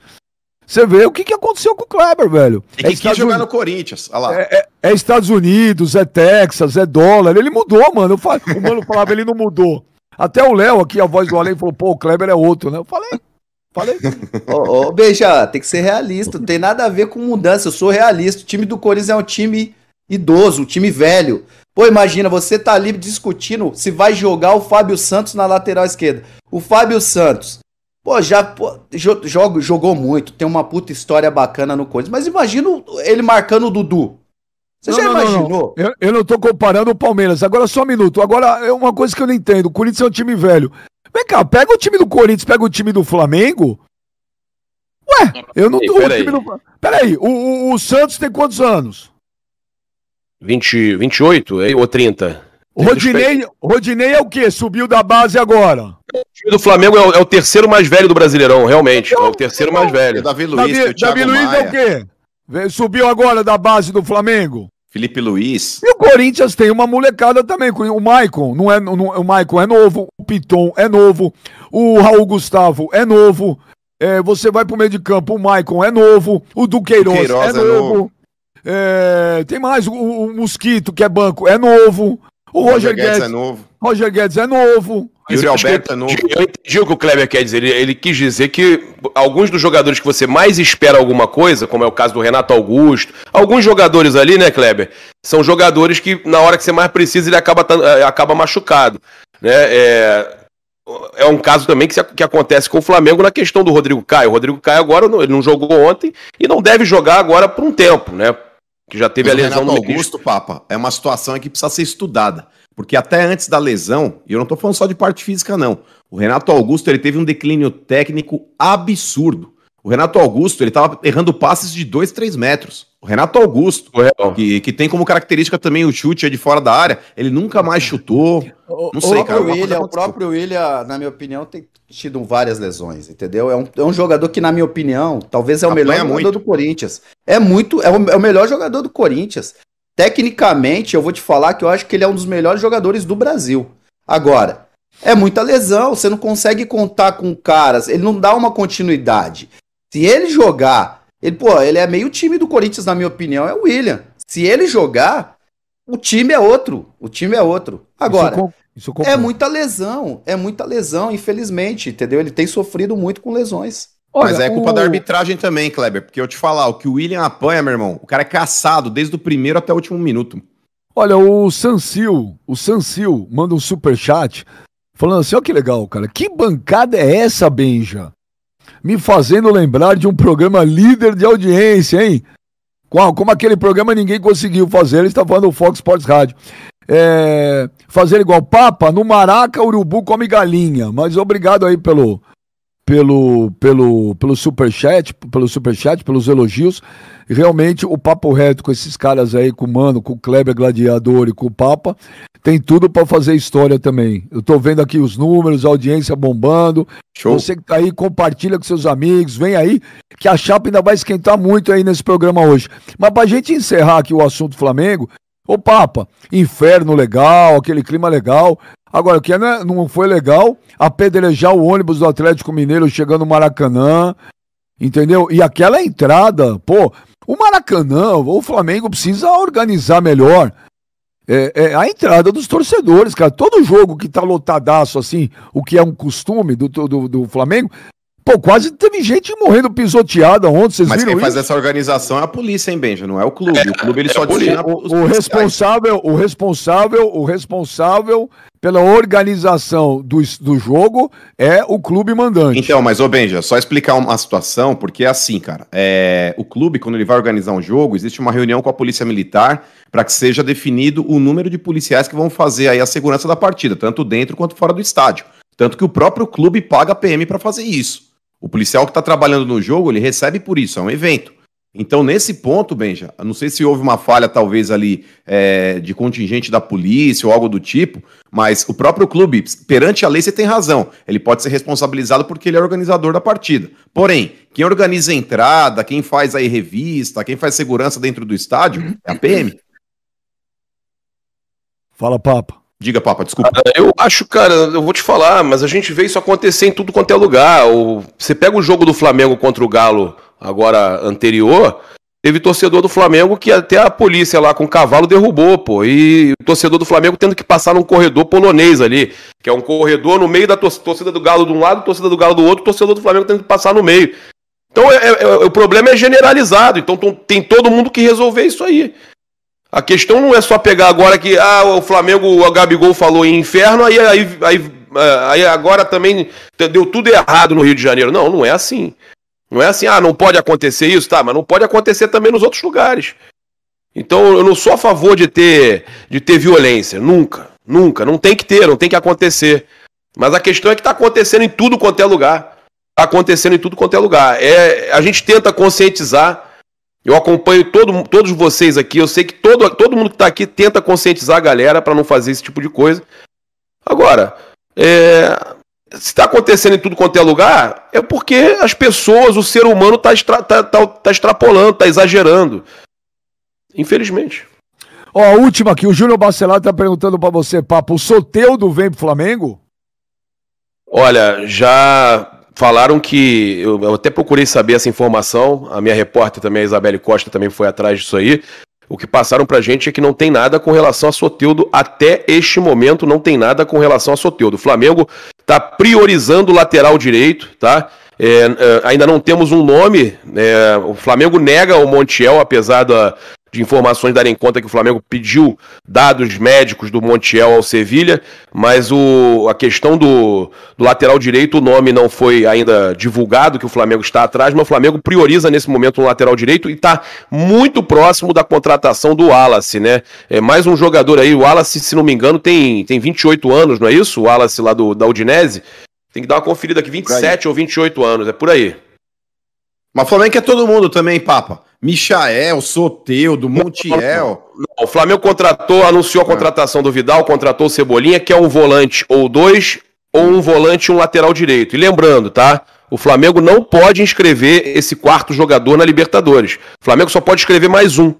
Você vê o que, que aconteceu com o Kleber, velho. E que é quis jogar no Corinthians, olha lá. É, é, é, Estados Unidos, é Texas, é dólar. Ele mudou, mano. Eu falo, o mano falava, ele não mudou. Até o Léo aqui, a voz do além, falou, pô, o Kleber é outro, né? Eu falei, Falei. *laughs* Ô, ô, Beija, tem que ser realista. Não tem nada a ver com mudança. Eu sou realista. O time do Corinthians é um time idoso, um time velho. Pô, imagina, você tá ali discutindo se vai jogar o Fábio Santos na lateral esquerda. O Fábio Santos, pô, já pô, jogo, jogou muito, tem uma puta história bacana no Corinthians. Mas imagina ele marcando o Dudu. Você não, já não, imaginou? Não, eu, eu, não tô comparando o Palmeiras. Agora só um minuto. Agora, é uma coisa que eu não entendo. O Corinthians é um time velho. Vem cá, pega o time do Corinthians, pega o time do Flamengo. Ué, eu não tô. Peraí, do... peraí o, o, o, Santos tem quantos anos? 20, 28 ou 30? Rodinei, Rodinei é o quê? Subiu da base agora. O time do Flamengo é o, é o terceiro mais velho do Brasileirão, realmente. é o terceiro mais velho. Davi Luiz, Davi, Davi Luiz é o quê? Subiu agora da base do Flamengo? Felipe Luiz. E o Corinthians tem uma molecada também. O Maicon, não é, não, o Maicon é novo, o Piton é novo, o Raul Gustavo é novo. É, você vai pro meio de campo, o Maicon é novo, o Duqueiroz, Duqueiroz é, é, novo. novo. É, tem mais, o, o, Mosquito, que é banco, é novo. O Roger, Roger Guedes, Guedes, é novo. Roger Guedes é novo. Yuri Alberto é novo. Eu entendi o que o Kleber quer dizer. Ele, ele, quis dizer que alguns dos jogadores que você mais espera alguma coisa, como é o caso do Renato Augusto, alguns jogadores ali, né, Kleber, são jogadores que na hora que você mais precisa ele acaba, eh, acaba machucado. Né? É, é um caso também que, se, que acontece com o Flamengo na questão do Rodrigo Caio. O Rodrigo Caio agora ele não jogou ontem e não deve jogar agora por um tempo, né? Que já teve Mas a lesão no Augusto, Papa, é uma situação que precisa ser estudada. Porque até antes da lesão, e eu não tô falando só de parte física, não. O Renato Augusto ele teve um declínio técnico absurdo. O Renato Augusto ele tava errando passes de 2, 3 metros. O Renato Augusto, que, que tem como característica também o chute de fora da área, ele nunca mais chutou. O, não sei, cara. William, o próprio William, na minha opinião, tem tido várias lesões, entendeu? É um, é um jogador que, na minha opinião, talvez é o melhor jogador muito. do Corinthians. É muito, é o, é o melhor jogador do Corinthians. Tecnicamente, eu vou te falar que eu acho que ele é um dos melhores jogadores do Brasil. Agora, é muita lesão, você não consegue contar com caras, ele não dá uma continuidade. Se ele jogar, ele, pô, ele é meio time do Corinthians, na minha opinião, é o William. Se ele jogar, o time é outro. O time é outro. Agora. Isso, é muita lesão, é muita lesão, infelizmente, entendeu? Ele tem sofrido muito com lesões. Olha, Mas é culpa o... da arbitragem também, Kleber, porque eu te falar, o que o William apanha, meu irmão, o cara é caçado desde o primeiro até o último minuto. Olha, o Sansil, o Sansil manda um super chat falando assim, ó que legal, cara. Que bancada é essa, Benja? Me fazendo lembrar de um programa líder de audiência, hein? Como aquele programa ninguém conseguiu fazer, ele está falando do Fox Sports Rádio é, fazer igual Papa, no Maraca, urubu come galinha. Mas obrigado aí pelo pelo pelo pelo superchat, pelo superchat, pelos elogios. Realmente o papo reto com esses caras aí, com o Mano, com o Kleber Gladiador e com o Papa, tem tudo para fazer história também. Eu tô vendo aqui os números, a audiência bombando. Show. Você que tá aí, compartilha com seus amigos, vem aí, que a chapa ainda vai esquentar muito aí nesse programa hoje. Mas pra gente encerrar aqui o assunto Flamengo, Ô Papa, inferno legal, aquele clima legal. Agora, o que não, é, não foi legal, apedrejar o ônibus do Atlético Mineiro chegando no Maracanã, entendeu? E aquela entrada, pô, o Maracanã, o Flamengo precisa organizar melhor. É, é, a entrada dos torcedores, cara. Todo jogo que tá lotadaço, assim, o que é um costume do, do, do Flamengo, Pô, quase teve gente morrendo pisoteada ontem, vocês Mas viram quem faz essa organização é a polícia, hein, Benja? Não é o clube. É, o clube ele é só destina o, o responsável, o responsável, o responsável pela organização do, do jogo é o clube mandante. Então, mas ô Benja, só explicar uma situação, porque é assim, cara. É, o clube, quando ele vai organizar um jogo, existe uma reunião com a polícia militar para que seja definido o número de policiais que vão fazer aí a segurança da partida, tanto dentro quanto fora do estádio. Tanto que o próprio clube paga a PM para fazer isso. O policial que está trabalhando no jogo, ele recebe por isso, é um evento. Então, nesse ponto, Benja, não sei se houve uma falha, talvez, ali é, de contingente da polícia ou algo do tipo, mas o próprio clube, perante a lei, você tem razão. Ele pode ser responsabilizado porque ele é organizador da partida. Porém, quem organiza a entrada, quem faz aí revista, quem faz segurança dentro do estádio, é a PM. Fala, Papa. Diga, Papa, desculpa. Eu acho, cara, eu vou te falar, mas a gente vê isso acontecer em tudo quanto é lugar. O... Você pega o jogo do Flamengo contra o Galo, agora anterior, teve torcedor do Flamengo que até a polícia lá com o cavalo derrubou, pô. E o torcedor do Flamengo tendo que passar num corredor polonês ali, que é um corredor no meio da torcida do Galo de um lado, torcida do Galo do outro, torcedor do Flamengo tendo que passar no meio. Então é, é, o problema é generalizado, então tem todo mundo que resolver isso aí. A questão não é só pegar agora que ah, o Flamengo, o Gabigol falou em inferno, aí, aí, aí, aí agora também deu tudo errado no Rio de Janeiro. Não, não é assim. Não é assim, ah, não pode acontecer isso, tá, mas não pode acontecer também nos outros lugares. Então eu não sou a favor de ter, de ter violência, nunca, nunca, não tem que ter, não tem que acontecer. Mas a questão é que está acontecendo em tudo quanto é lugar. Está acontecendo em tudo quanto é lugar. É, a gente tenta conscientizar, eu acompanho todo, todos vocês aqui. Eu sei que todo, todo mundo que está aqui tenta conscientizar a galera para não fazer esse tipo de coisa. Agora, é, se está acontecendo em tudo quanto é lugar, é porque as pessoas, o ser humano está extra, tá, tá, tá extrapolando, está exagerando. Infelizmente. Ó, a última aqui, o Júnior Bacelar está perguntando para você, Papo, o Soteudo vem pro Flamengo? Olha, já falaram que. Eu, eu, até procurei saber essa informação. A minha repórter também, a Isabelle Costa, também foi atrás disso aí. O que passaram pra gente é que não tem nada com relação a Soteudo. Até este momento não tem nada com relação a Soteudo. O Flamengo tá priorizando o lateral direito, tá? É, é, ainda não temos um nome. É, o Flamengo nega o Montiel, apesar da, de informações darem conta que o Flamengo pediu dados médicos do Montiel ao Sevilha, mas o, a questão do, do lateral direito, o nome não foi ainda divulgado, que o Flamengo está atrás, mas o Flamengo prioriza nesse momento um lateral direito e está muito próximo da contratação do Wallace, né? É mais um jogador aí, o Wallace, se não me engano, tem, tem 28 anos, não é isso? O Wallace lá do, da Udinese. Tem que dar uma conferida aqui, 27 ou 28 anos, é por aí. Mas o Flamengo é todo mundo também, Papa. Michael, Soteudo, Montiel. Não, o Flamengo contratou, anunciou a ah. contratação do Vidal, contratou o Cebolinha, que é um volante ou dois, ou um volante e um lateral direito. E lembrando, tá? O Flamengo não pode inscrever esse quarto jogador na Libertadores. O Flamengo só pode escrever mais um.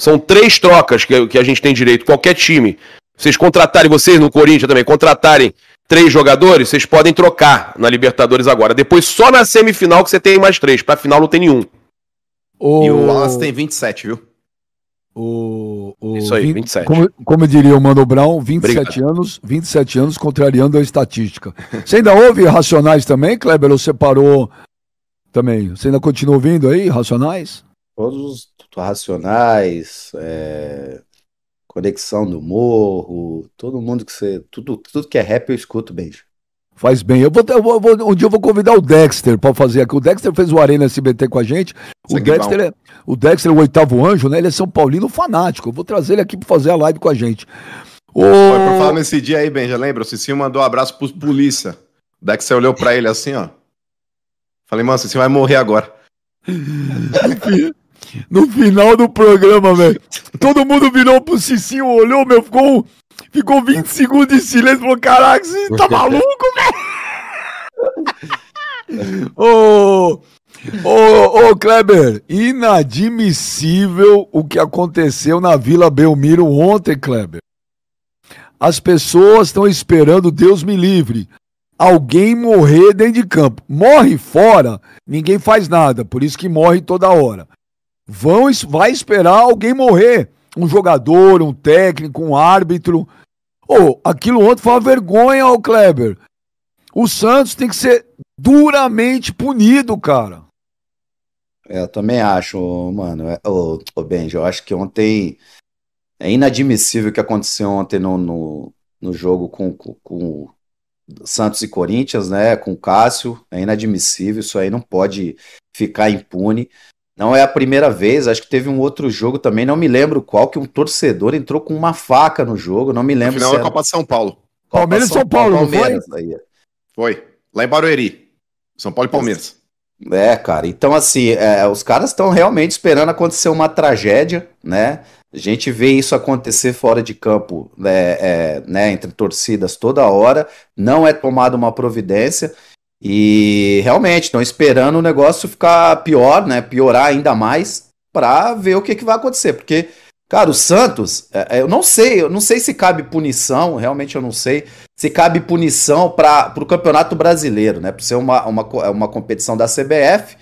São três trocas que, que a gente tem direito, qualquer time. Vocês contratarem, vocês no Corinthians também, contratarem três jogadores, vocês podem trocar na Libertadores agora. Depois só na semifinal que você tem mais três. Pra final não tem nenhum. O... E o Wallace tem 27, viu? O, o, o Isso aí, 20, 27. Como, como diria o Mano Brown, 27 Obrigado. anos, 27 anos contrariando a estatística. Você ainda ouve Racionais também, Kleber? Ou você parou também? Você ainda continua ouvindo aí, Racionais? Todos os Racionais, é... Conexão do Morro, todo mundo que você. Tudo, tudo que é rap eu escuto, beijo. Faz bem. Eu vou, eu vou, um dia eu vou convidar o Dexter para fazer aqui. O Dexter fez o Arena SBT com a gente. O Dexter, é, o Dexter, o oitavo anjo, né? Ele é São Paulino fanático. Eu vou trazer ele aqui para fazer a live com a gente. O... Foi por falar nesse dia aí, Ben, já lembra? O Cicinho mandou um abraço pros polícia. O Dexter olhou para ele assim, ó. Falei, mano, você vai morrer agora. *laughs* *laughs* No final do programa, velho, todo mundo virou pro Cicinho, olhou, meu, ficou Ficou 20 segundos de silêncio. Falou: Caraca, você tá maluco, velho? *laughs* Ô, ô, ô, Kleber, inadmissível o que aconteceu na Vila Belmiro ontem, Kleber. As pessoas estão esperando, Deus me livre, alguém morrer dentro de campo. Morre fora, ninguém faz nada, por isso que morre toda hora. Vão, vai esperar alguém morrer um jogador, um técnico, um árbitro. Oh, aquilo ontem foi uma vergonha, o Kleber. O Santos tem que ser duramente punido, cara. É, eu também acho, mano. É, ô, ô Benji, eu acho que ontem é inadmissível o que aconteceu ontem no, no, no jogo com, com, com, Santos e Corinthians, né? Com o Cássio. É inadmissível, isso aí não pode ficar impune. Não é a primeira vez, acho que teve um outro jogo também, não me lembro qual, que um torcedor entrou com uma faca no jogo, não me lembro. No final se era... da Copa de São Paulo. Copa Palmeiras e São Paulo, Palmeiras, não foi? Foi, lá em Barueri. São Paulo e Palmeiras. É, cara, então assim, é, os caras estão realmente esperando acontecer uma tragédia, né? A gente vê isso acontecer fora de campo, né, é, né, entre torcidas toda hora, não é tomada uma providência. E realmente estão esperando o negócio ficar pior, né? Piorar ainda mais para ver o que, que vai acontecer. Porque, cara, o Santos, é, é, eu não sei, eu não sei se cabe punição, realmente eu não sei, se cabe punição para o Campeonato Brasileiro, né? Por ser uma, uma, uma competição da CBF.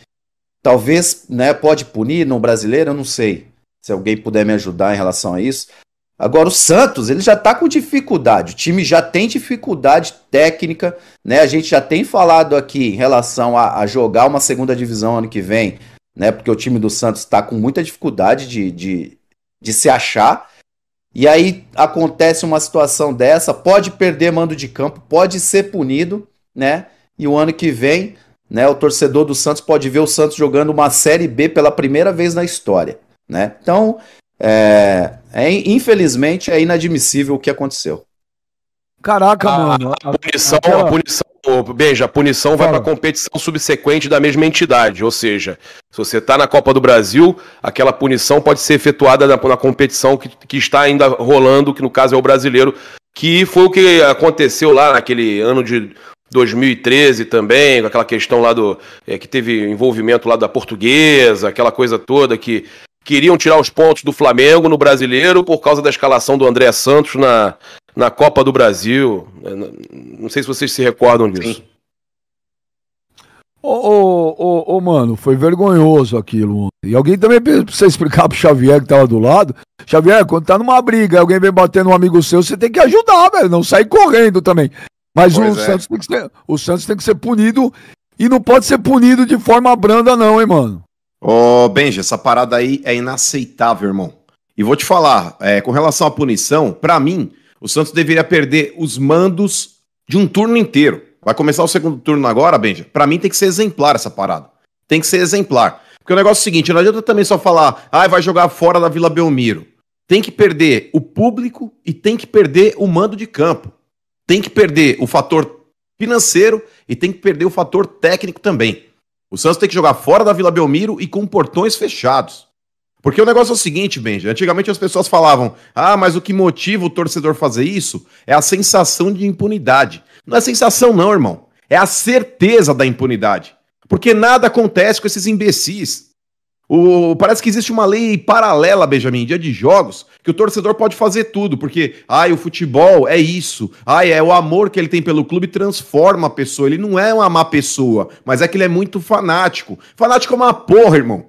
Talvez, né, pode punir no brasileiro, eu não sei. Se alguém puder me ajudar em relação a isso. Agora o Santos, ele já está com dificuldade, o time já tem dificuldade técnica, né? A gente já tem falado aqui em relação a, a jogar uma segunda divisão ano que vem, né? Porque o time do Santos está com muita dificuldade de, de, de se achar. E aí acontece uma situação dessa, pode perder mando de campo, pode ser punido, né? E o ano que vem, né, o torcedor do Santos pode ver o Santos jogando uma Série B pela primeira vez na história, né? Então, é, é, infelizmente, é inadmissível o que aconteceu. Caraca, a, mano. A, punição, aquela... a punição, beija, a punição vai para competição subsequente da mesma entidade. Ou seja, se você está na Copa do Brasil, aquela punição pode ser efetuada na, na competição que, que está ainda rolando, que no caso é o brasileiro, que foi o que aconteceu lá naquele ano de 2013 também, com aquela questão lá do. É, que teve envolvimento lá da portuguesa, aquela coisa toda que queriam tirar os pontos do Flamengo no brasileiro por causa da escalação do André Santos na, na Copa do Brasil. Não sei se vocês se recordam disso. Ô, ô, ô, ô, mano, foi vergonhoso aquilo. E alguém também precisa explicar pro Xavier que tava do lado. Xavier, quando tá numa briga alguém vem bater num amigo seu, você tem que ajudar, velho. Não sair correndo também. Mas o, é. Santos tem que ser, o Santos tem que ser punido e não pode ser punido de forma branda, não, hein, mano. Ô, Benja, essa parada aí é inaceitável, irmão. E vou te falar, é, com relação à punição, para mim, o Santos deveria perder os mandos de um turno inteiro. Vai começar o segundo turno agora, Benja? Para mim tem que ser exemplar essa parada. Tem que ser exemplar. Porque o negócio é o seguinte, não adianta também só falar, ah, vai jogar fora da Vila Belmiro. Tem que perder o público e tem que perder o mando de campo. Tem que perder o fator financeiro e tem que perder o fator técnico também. O Santos tem que jogar fora da Vila Belmiro e com portões fechados. Porque o negócio é o seguinte, Benji. Antigamente as pessoas falavam: ah, mas o que motiva o torcedor fazer isso é a sensação de impunidade. Não é sensação, não, irmão. É a certeza da impunidade. Porque nada acontece com esses imbecis. O, parece que existe uma lei paralela, Benjamin, dia de jogos, que o torcedor pode fazer tudo, porque, ai, o futebol é isso, ai, é o amor que ele tem pelo clube transforma a pessoa. Ele não é uma má pessoa, mas é que ele é muito fanático. Fanático é uma porra, irmão.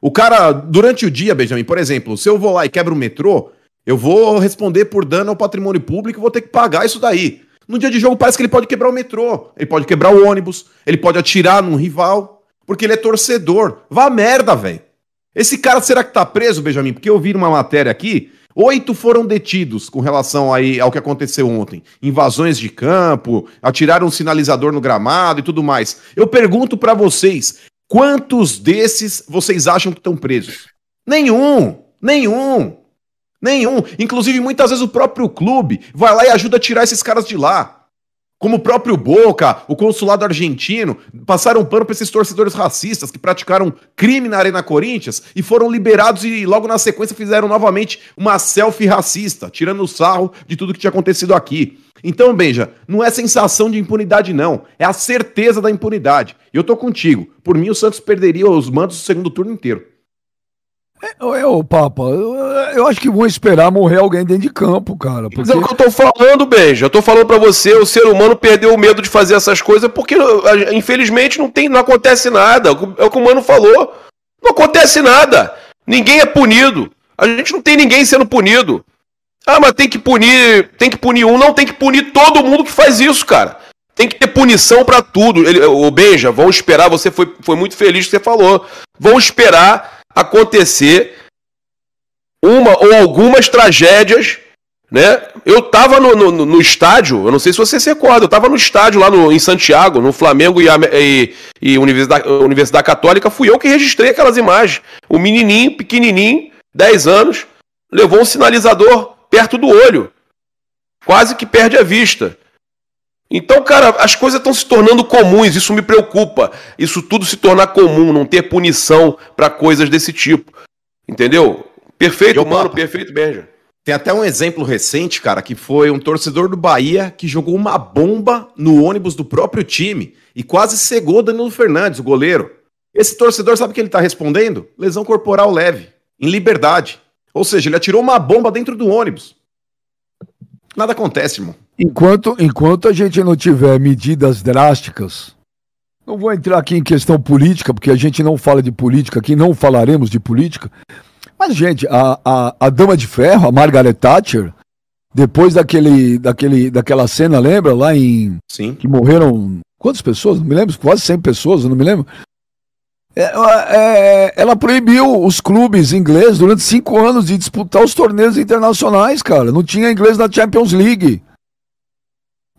O cara, durante o dia, Benjamin, por exemplo, se eu vou lá e quebro o metrô, eu vou responder por dano ao patrimônio público e vou ter que pagar isso daí. No dia de jogo parece que ele pode quebrar o metrô, ele pode quebrar o ônibus, ele pode atirar num rival, porque ele é torcedor. Vá merda, velho. Esse cara será que tá preso, Benjamin? Porque eu vi numa matéria aqui, oito foram detidos com relação aí ao que aconteceu ontem. Invasões de campo, atiraram um sinalizador no gramado e tudo mais. Eu pergunto para vocês, quantos desses vocês acham que estão presos? Nenhum, nenhum. Nenhum. Inclusive, muitas vezes o próprio clube vai lá e ajuda a tirar esses caras de lá. Como o próprio Boca, o consulado argentino, passaram pano para esses torcedores racistas que praticaram crime na Arena Corinthians e foram liberados e logo na sequência fizeram novamente uma selfie racista, tirando o sarro de tudo que tinha acontecido aqui. Então, Benja, não é sensação de impunidade, não. É a certeza da impunidade. E eu tô contigo. Por mim, o Santos perderia os mandos do segundo turno inteiro. É, é, ô Papa, eu, eu, acho que vão esperar morrer alguém dentro de campo, cara. Porque... Mas é o que eu tô falando, Benja. Eu tô falando para você, o ser humano perdeu o medo de fazer essas coisas porque, infelizmente, não, tem, não acontece nada. É o que o Mano falou. Não acontece nada. Ninguém é punido. A gente não tem ninguém sendo punido. Ah, mas tem que punir, tem que punir um, não tem que punir todo mundo que faz isso, cara. Tem que ter punição para tudo. Ele, o Benja, vão esperar, você foi, foi muito feliz que você falou. Vão esperar acontecer uma ou algumas tragédias, né? Eu tava no, no, no, estádio, eu não sei se você se recorda, eu tava no estádio lá no, em Santiago, no Flamengo e, e, e Universidade, Universidade Católica, fui eu que registrei aquelas imagens. O menininho, pequenininho, 10 anos, levou um sinalizador perto do olho, quase que perde a vista. Então, cara, as coisas estão se tornando comuns, isso me preocupa. Isso tudo se tornar comum, não ter punição para coisas desse tipo. Entendeu? Perfeito, eu, mano, perfeito, Benja. Tem até um exemplo recente, cara, que foi um torcedor do Bahia que jogou uma bomba no ônibus do próprio time e quase cegou Danilo Fernandes, o goleiro. Esse torcedor sabe o que ele tá respondendo? Lesão corporal leve, em liberdade. Ou seja, ele atirou uma bomba dentro do ônibus. Nada acontece, irmão. Enquanto, enquanto a gente não tiver medidas drásticas, não vou entrar aqui em questão política, porque a gente não fala de política aqui, não falaremos de política. Mas, gente, a, a, a Dama de Ferro, a Margaret Thatcher, depois daquele, daquele, daquela cena, lembra? Lá em. Sim. Que morreram. Quantas pessoas? Não me lembro, quase 100 pessoas, não me lembro. É, é, ela proibiu os clubes ingleses durante cinco anos de disputar os torneios internacionais, cara. Não tinha inglês na Champions League.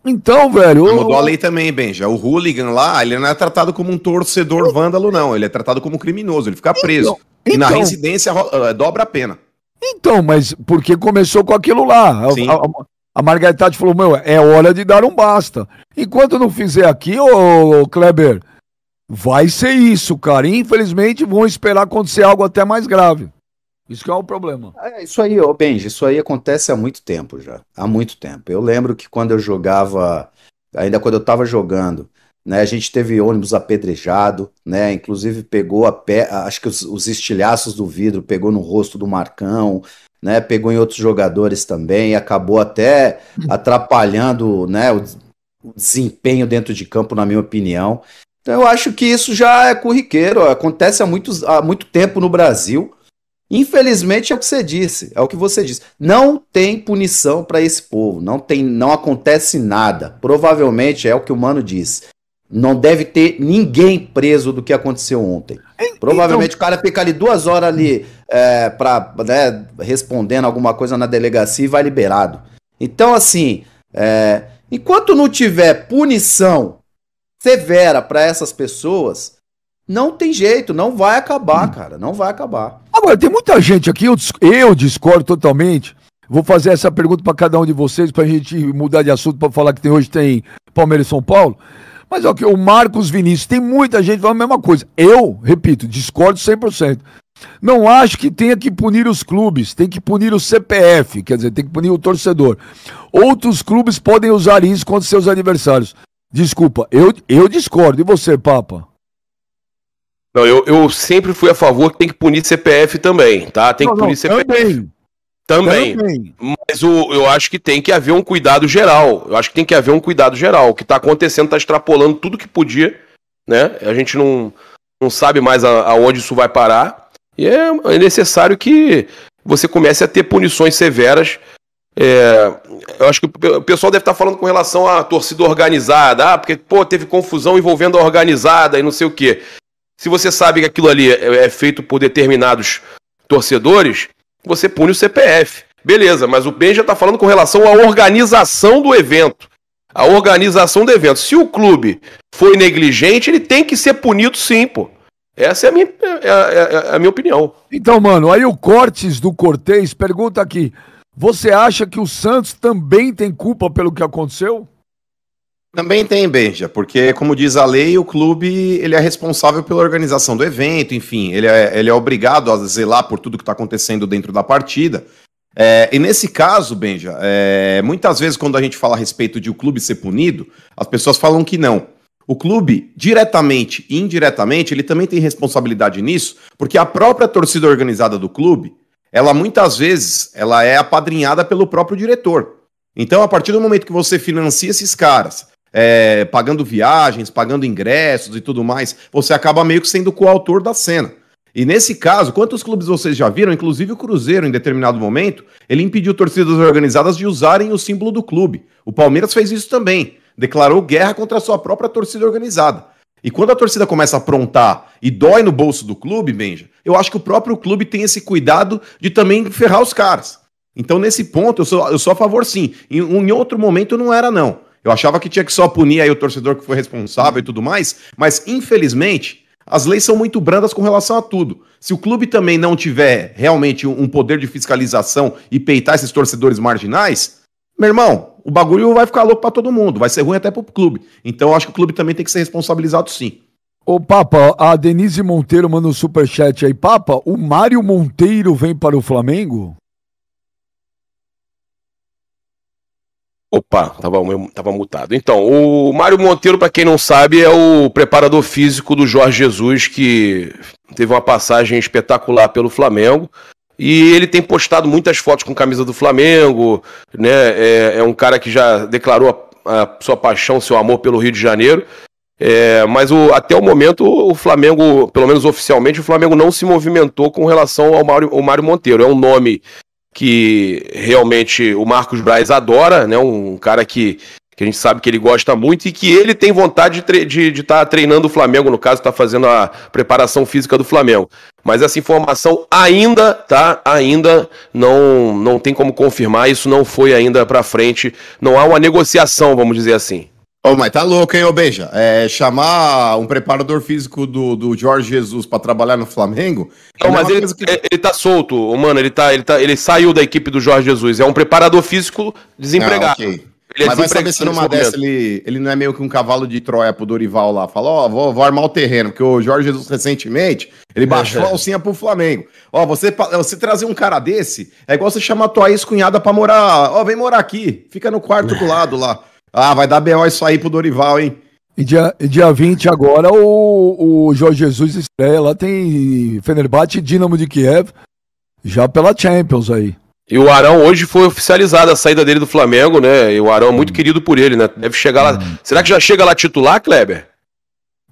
Então, velho. Eu... Mudou a lei também, Benja. O hooligan lá, ele não é tratado como um torcedor vândalo, não. Ele é tratado como criminoso, ele fica então, preso. Então, e na então... residência uh, dobra a pena. Então, mas porque começou com aquilo lá. Sim. A, a, a falou: meu, é hora de dar um basta. Enquanto não fizer aqui, ô Kleber Vai ser isso, cara. Infelizmente, vão esperar acontecer algo até mais grave. Isso que é o problema. É, isso aí, ô Benji, isso aí acontece há muito tempo já. Há muito tempo. Eu lembro que quando eu jogava, ainda quando eu tava jogando, né, a gente teve ônibus apedrejado, né, inclusive pegou a pé, acho que os, os estilhaços do vidro pegou no rosto do Marcão, né, pegou em outros jogadores também, e acabou até *laughs* atrapalhando, né, o, o desempenho dentro de campo, na minha opinião. Então eu acho que isso já é corriqueiro, acontece há, muitos, há muito tempo no Brasil. Infelizmente é o que você disse, é o que você disse. Não tem punição para esse povo, não tem, não acontece nada. Provavelmente é o que o mano disse. Não deve ter ninguém preso do que aconteceu ontem. Então... Provavelmente o cara fica ali duas horas ali é, para né, respondendo alguma coisa na delegacia e vai liberado. Então assim, é, enquanto não tiver punição severa para essas pessoas, não tem jeito, não vai acabar, cara, não vai acabar. Agora, tem muita gente aqui, eu, eu discordo totalmente. Vou fazer essa pergunta para cada um de vocês, para a gente mudar de assunto, para falar que tem, hoje tem Palmeiras e São Paulo. Mas ok, o Marcos Vinícius, tem muita gente falando a mesma coisa. Eu, repito, discordo 100%. Não acho que tenha que punir os clubes, tem que punir o CPF, quer dizer, tem que punir o torcedor. Outros clubes podem usar isso contra seus adversários. Desculpa, eu, eu discordo. E você, Papa? Não, eu, eu sempre fui a favor que tem que punir CPF também, tá? Tem não, que punir não, CPF. Também. Também. também. Mas o, eu acho que tem que haver um cuidado geral. Eu acho que tem que haver um cuidado geral. O que está acontecendo está extrapolando tudo que podia, né? A gente não, não sabe mais aonde isso vai parar. E é, é necessário que você comece a ter punições severas. É, eu acho que o pessoal deve estar falando com relação à torcida organizada. Ah, porque, pô, teve confusão envolvendo a organizada e não sei o quê. Se você sabe que aquilo ali é, é feito por determinados torcedores, você pune o CPF. Beleza, mas o Ben já está falando com relação à organização do evento. A organização do evento. Se o clube foi negligente, ele tem que ser punido sim, pô. Essa é a minha, é, é, é a minha opinião. Então, mano, aí o Cortes do Cortez pergunta aqui: você acha que o Santos também tem culpa pelo que aconteceu? Também tem, Benja, porque, como diz a lei, o clube ele é responsável pela organização do evento, enfim, ele é, ele é obrigado a zelar por tudo que está acontecendo dentro da partida. É, e nesse caso, Benja, é, muitas vezes quando a gente fala a respeito de o clube ser punido, as pessoas falam que não. O clube, diretamente e indiretamente, ele também tem responsabilidade nisso, porque a própria torcida organizada do clube, ela muitas vezes, ela é apadrinhada pelo próprio diretor. Então, a partir do momento que você financia esses caras, é, pagando viagens, pagando ingressos e tudo mais, você acaba meio que sendo coautor da cena. E nesse caso, quantos clubes vocês já viram, inclusive o Cruzeiro, em determinado momento, ele impediu torcidas organizadas de usarem o símbolo do clube. O Palmeiras fez isso também. Declarou guerra contra a sua própria torcida organizada. E quando a torcida começa a aprontar e dói no bolso do clube, Benja, eu acho que o próprio clube tem esse cuidado de também ferrar os caras. Então, nesse ponto, eu sou, eu sou a favor sim. Em, em outro momento não era, não. Eu achava que tinha que só punir aí o torcedor que foi responsável e tudo mais, mas infelizmente as leis são muito brandas com relação a tudo. Se o clube também não tiver realmente um poder de fiscalização e peitar esses torcedores marginais, meu irmão, o bagulho vai ficar louco para todo mundo, vai ser ruim até pro clube. Então eu acho que o clube também tem que ser responsabilizado sim. Ô Papa, a Denise Monteiro manda um superchat aí. Papa, o Mário Monteiro vem para o Flamengo? Opa, tava, tava mutado. Então, o Mário Monteiro, para quem não sabe, é o preparador físico do Jorge Jesus, que teve uma passagem espetacular pelo Flamengo. E ele tem postado muitas fotos com camisa do Flamengo, né? É, é um cara que já declarou a, a, sua paixão, seu amor pelo Rio de Janeiro. É, mas o, até o momento, o Flamengo, pelo menos oficialmente, o Flamengo não se movimentou com relação ao Mário, ao Mário Monteiro. É um nome que realmente o Marcos Braz adora, né? Um cara que, que a gente sabe que ele gosta muito e que ele tem vontade de estar de, de tá treinando o Flamengo, no caso, está fazendo a preparação física do Flamengo. Mas essa informação ainda, tá? Ainda não, não tem como confirmar, isso não foi ainda para frente, não há uma negociação, vamos dizer assim. Ô, mas tá louco, hein, ô Beija? É, chamar um preparador físico do, do Jorge Jesus para trabalhar no Flamengo. Não, mas ele, que... ele tá solto, mano. Ele, tá, ele, tá, ele saiu da equipe do Jorge Jesus. É um preparador físico desempregado. Ah, okay. Ele é mas vai saber se numa dessa ele, ele não é meio que um cavalo de Troia pro Dorival lá. Fala, ó, oh, vou, vou, armar o terreno, porque o Jorge Jesus recentemente, ele baixou a alcinha pro Flamengo. Ó, você, você trazer um cara desse, é igual você chamar a tua ex-cunhada pra morar, ó, vem morar aqui, fica no quarto do lado lá. Ah, vai dar B.O. isso aí pro Dorival, hein? E dia, dia 20 agora o, o Jorge Jesus estreia. Lá tem Fenerbahçe e Dinamo de Kiev. Já pela Champions aí. E o Arão hoje foi oficializada a saída dele do Flamengo, né? E o Arão é muito hum. querido por ele, né? Deve chegar lá. Hum. Será que já chega lá titular, Kleber?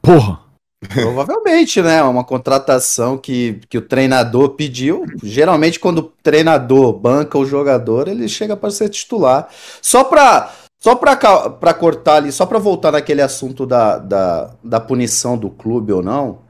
Porra. Provavelmente, né? É uma contratação que, que o treinador pediu. Geralmente, quando o treinador banca o jogador, ele chega para ser titular. Só para só para cortar ali, só para voltar naquele assunto da, da, da punição do clube ou não,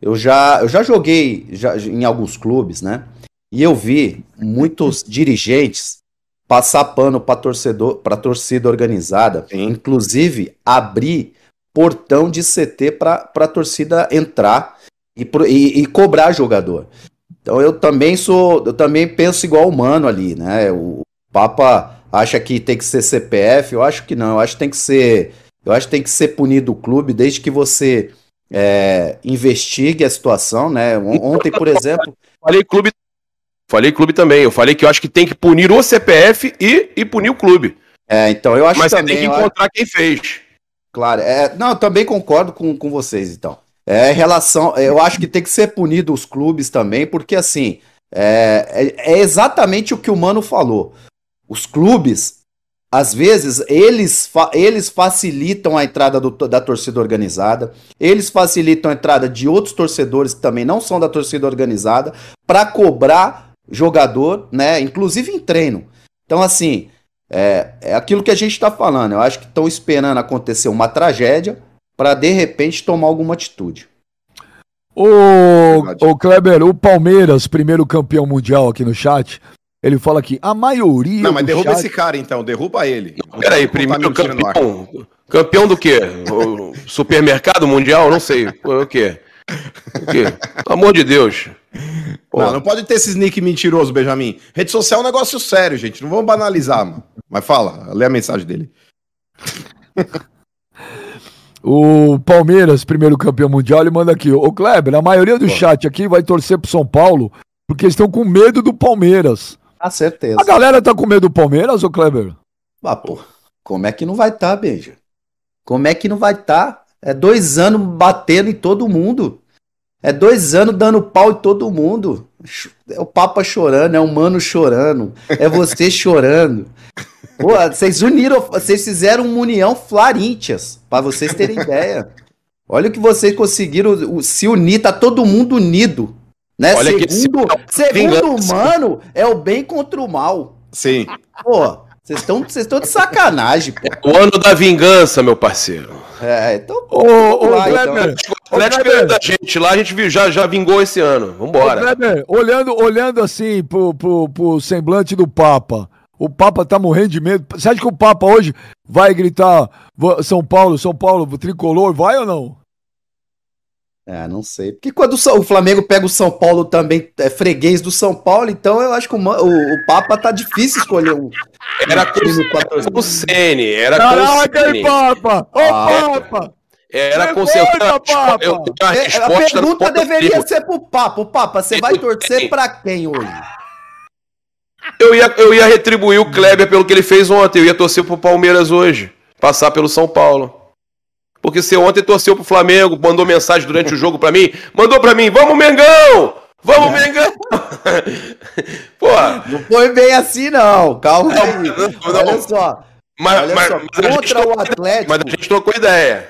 eu já, eu já joguei já, em alguns clubes, né? E eu vi muitos *laughs* dirigentes passar pano para torcedor, para torcida organizada, Sim. inclusive abrir portão de CT para a torcida entrar e, e, e, cobrar jogador. Então eu também sou, eu também penso igual o mano ali, né? O Papa acha que tem que ser CPF, eu acho que não, eu acho que tem que ser, eu acho que tem que ser punido o clube desde que você é, investigue a situação, né? Ontem, por exemplo, falei clube, falei clube também. Eu falei que eu acho que tem que punir o CPF e, e punir o clube. É, então eu acho Mas também, você tem que encontrar acho... quem fez. Claro, é, não, eu também concordo com, com vocês, então. É relação, eu acho que tem que ser punido os clubes também, porque assim é, é, é exatamente o que o Mano falou. Os clubes às vezes eles, fa eles facilitam a entrada do, da torcida organizada, eles facilitam a entrada de outros torcedores que também não são da torcida organizada para cobrar jogador, né? Inclusive em treino. Então, assim, é, é aquilo que a gente está falando. Eu acho que estão esperando acontecer uma tragédia para de repente tomar alguma atitude. O, o Kleber, o Palmeiras, primeiro campeão mundial aqui no chat, ele fala aqui, a maioria. Não, mas derruba chat... esse cara então, derruba ele. Não, peraí, primeiro campeão. Campeão do quê? O supermercado mundial? Não sei. O quê? O quê? Pelo amor de Deus. Não, não pode ter esse nick mentiroso, Benjamin. Rede social é um negócio sério, gente. Não vamos banalizar, mano. Mas fala, lê a mensagem dele. O Palmeiras, primeiro campeão mundial, ele manda aqui. Ô Kleber, a maioria do chat aqui vai torcer pro São Paulo porque eles estão com medo do Palmeiras. A certeza. A galera tá com medo do Palmeiras, ô Kleber? Ah, pô. Como é que não vai estar, tá, Benja? Como é que não vai estar? Tá? É dois anos batendo em todo mundo. É dois anos dando pau em todo mundo. É o Papa chorando, é o Mano chorando, é você *laughs* chorando. Pô, vocês uniram, vocês fizeram uma união Flarintias, para vocês terem ideia. Olha o que vocês conseguiram se unir, tá todo mundo unido. Né? Olha segundo, que segundo o mano, é o bem contra o mal. Sim. Pô, vocês estão vocês estão de sacanagem, pô. O ano da vingança, meu parceiro. É, então. Ô, ô, lá, Kleber, então. O Atlético é da gente lá, a gente já, já vingou esse ano. Vambora. Ô, Kleber, olhando, olhando assim pro, pro, pro semblante do Papa, o Papa tá morrendo de medo. Você acha que o Papa hoje vai gritar São Paulo, São Paulo, tricolor? Vai ou não? É, não sei. Porque quando o Flamengo pega o São Paulo também, é freguês do São Paulo, então eu acho que o, o, o Papa tá difícil escolher um. Era com o Sene, era Caraca, com o Papa! Ô, ah, Papa! Era com seu. Eu, a, é, a pergunta deveria ser pro Papa. O Papa, você vai torcer pra quem hoje? Eu ia, eu ia retribuir o Kleber pelo que ele fez ontem. Eu ia torcer pro Palmeiras hoje. Passar pelo São Paulo. Porque você ontem torceu pro Flamengo, mandou mensagem durante o jogo para mim, mandou para mim, vamos Mengão! Vamos Mengão! *laughs* Pô, não foi bem assim não, calma aí. Não, não, olha só. Mas, olha mas, só. Mas contra o Atlético. Mas a gente trocou ideia.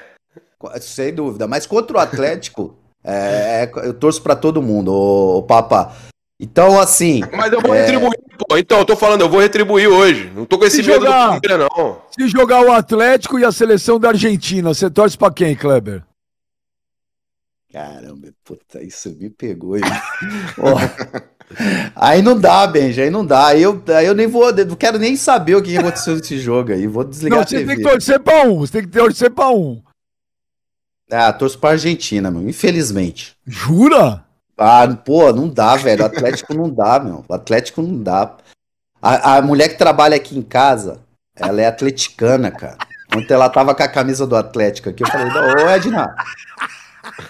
Sem dúvida, mas contra o Atlético, é, é eu torço para todo mundo, o, o Papa. Então, assim. Mas eu vou é... retribuir, pô. Então, eu tô falando, eu vou retribuir hoje. Não tô com esse se medo jogar, do Palmeiras, não. Se jogar o Atlético e a seleção da Argentina, você torce pra quem, Kleber? Caramba, puta, isso me pegou. Aí, *laughs* aí não dá, Benja, aí não dá. Aí eu, aí eu nem vou, não quero nem saber o que aconteceu nesse jogo aí. Vou desligar não, a TV. Você tem que torcer pra um, você tem que torcer pra um. Ah, torço pra Argentina, meu, infelizmente. Jura? Ah, pô, não dá, velho. O Atlético não dá, meu. O Atlético não dá. A, a mulher que trabalha aqui em casa, ela é atleticana, cara. Ontem ela tava com a camisa do Atlético aqui. Eu falei, ô Edna.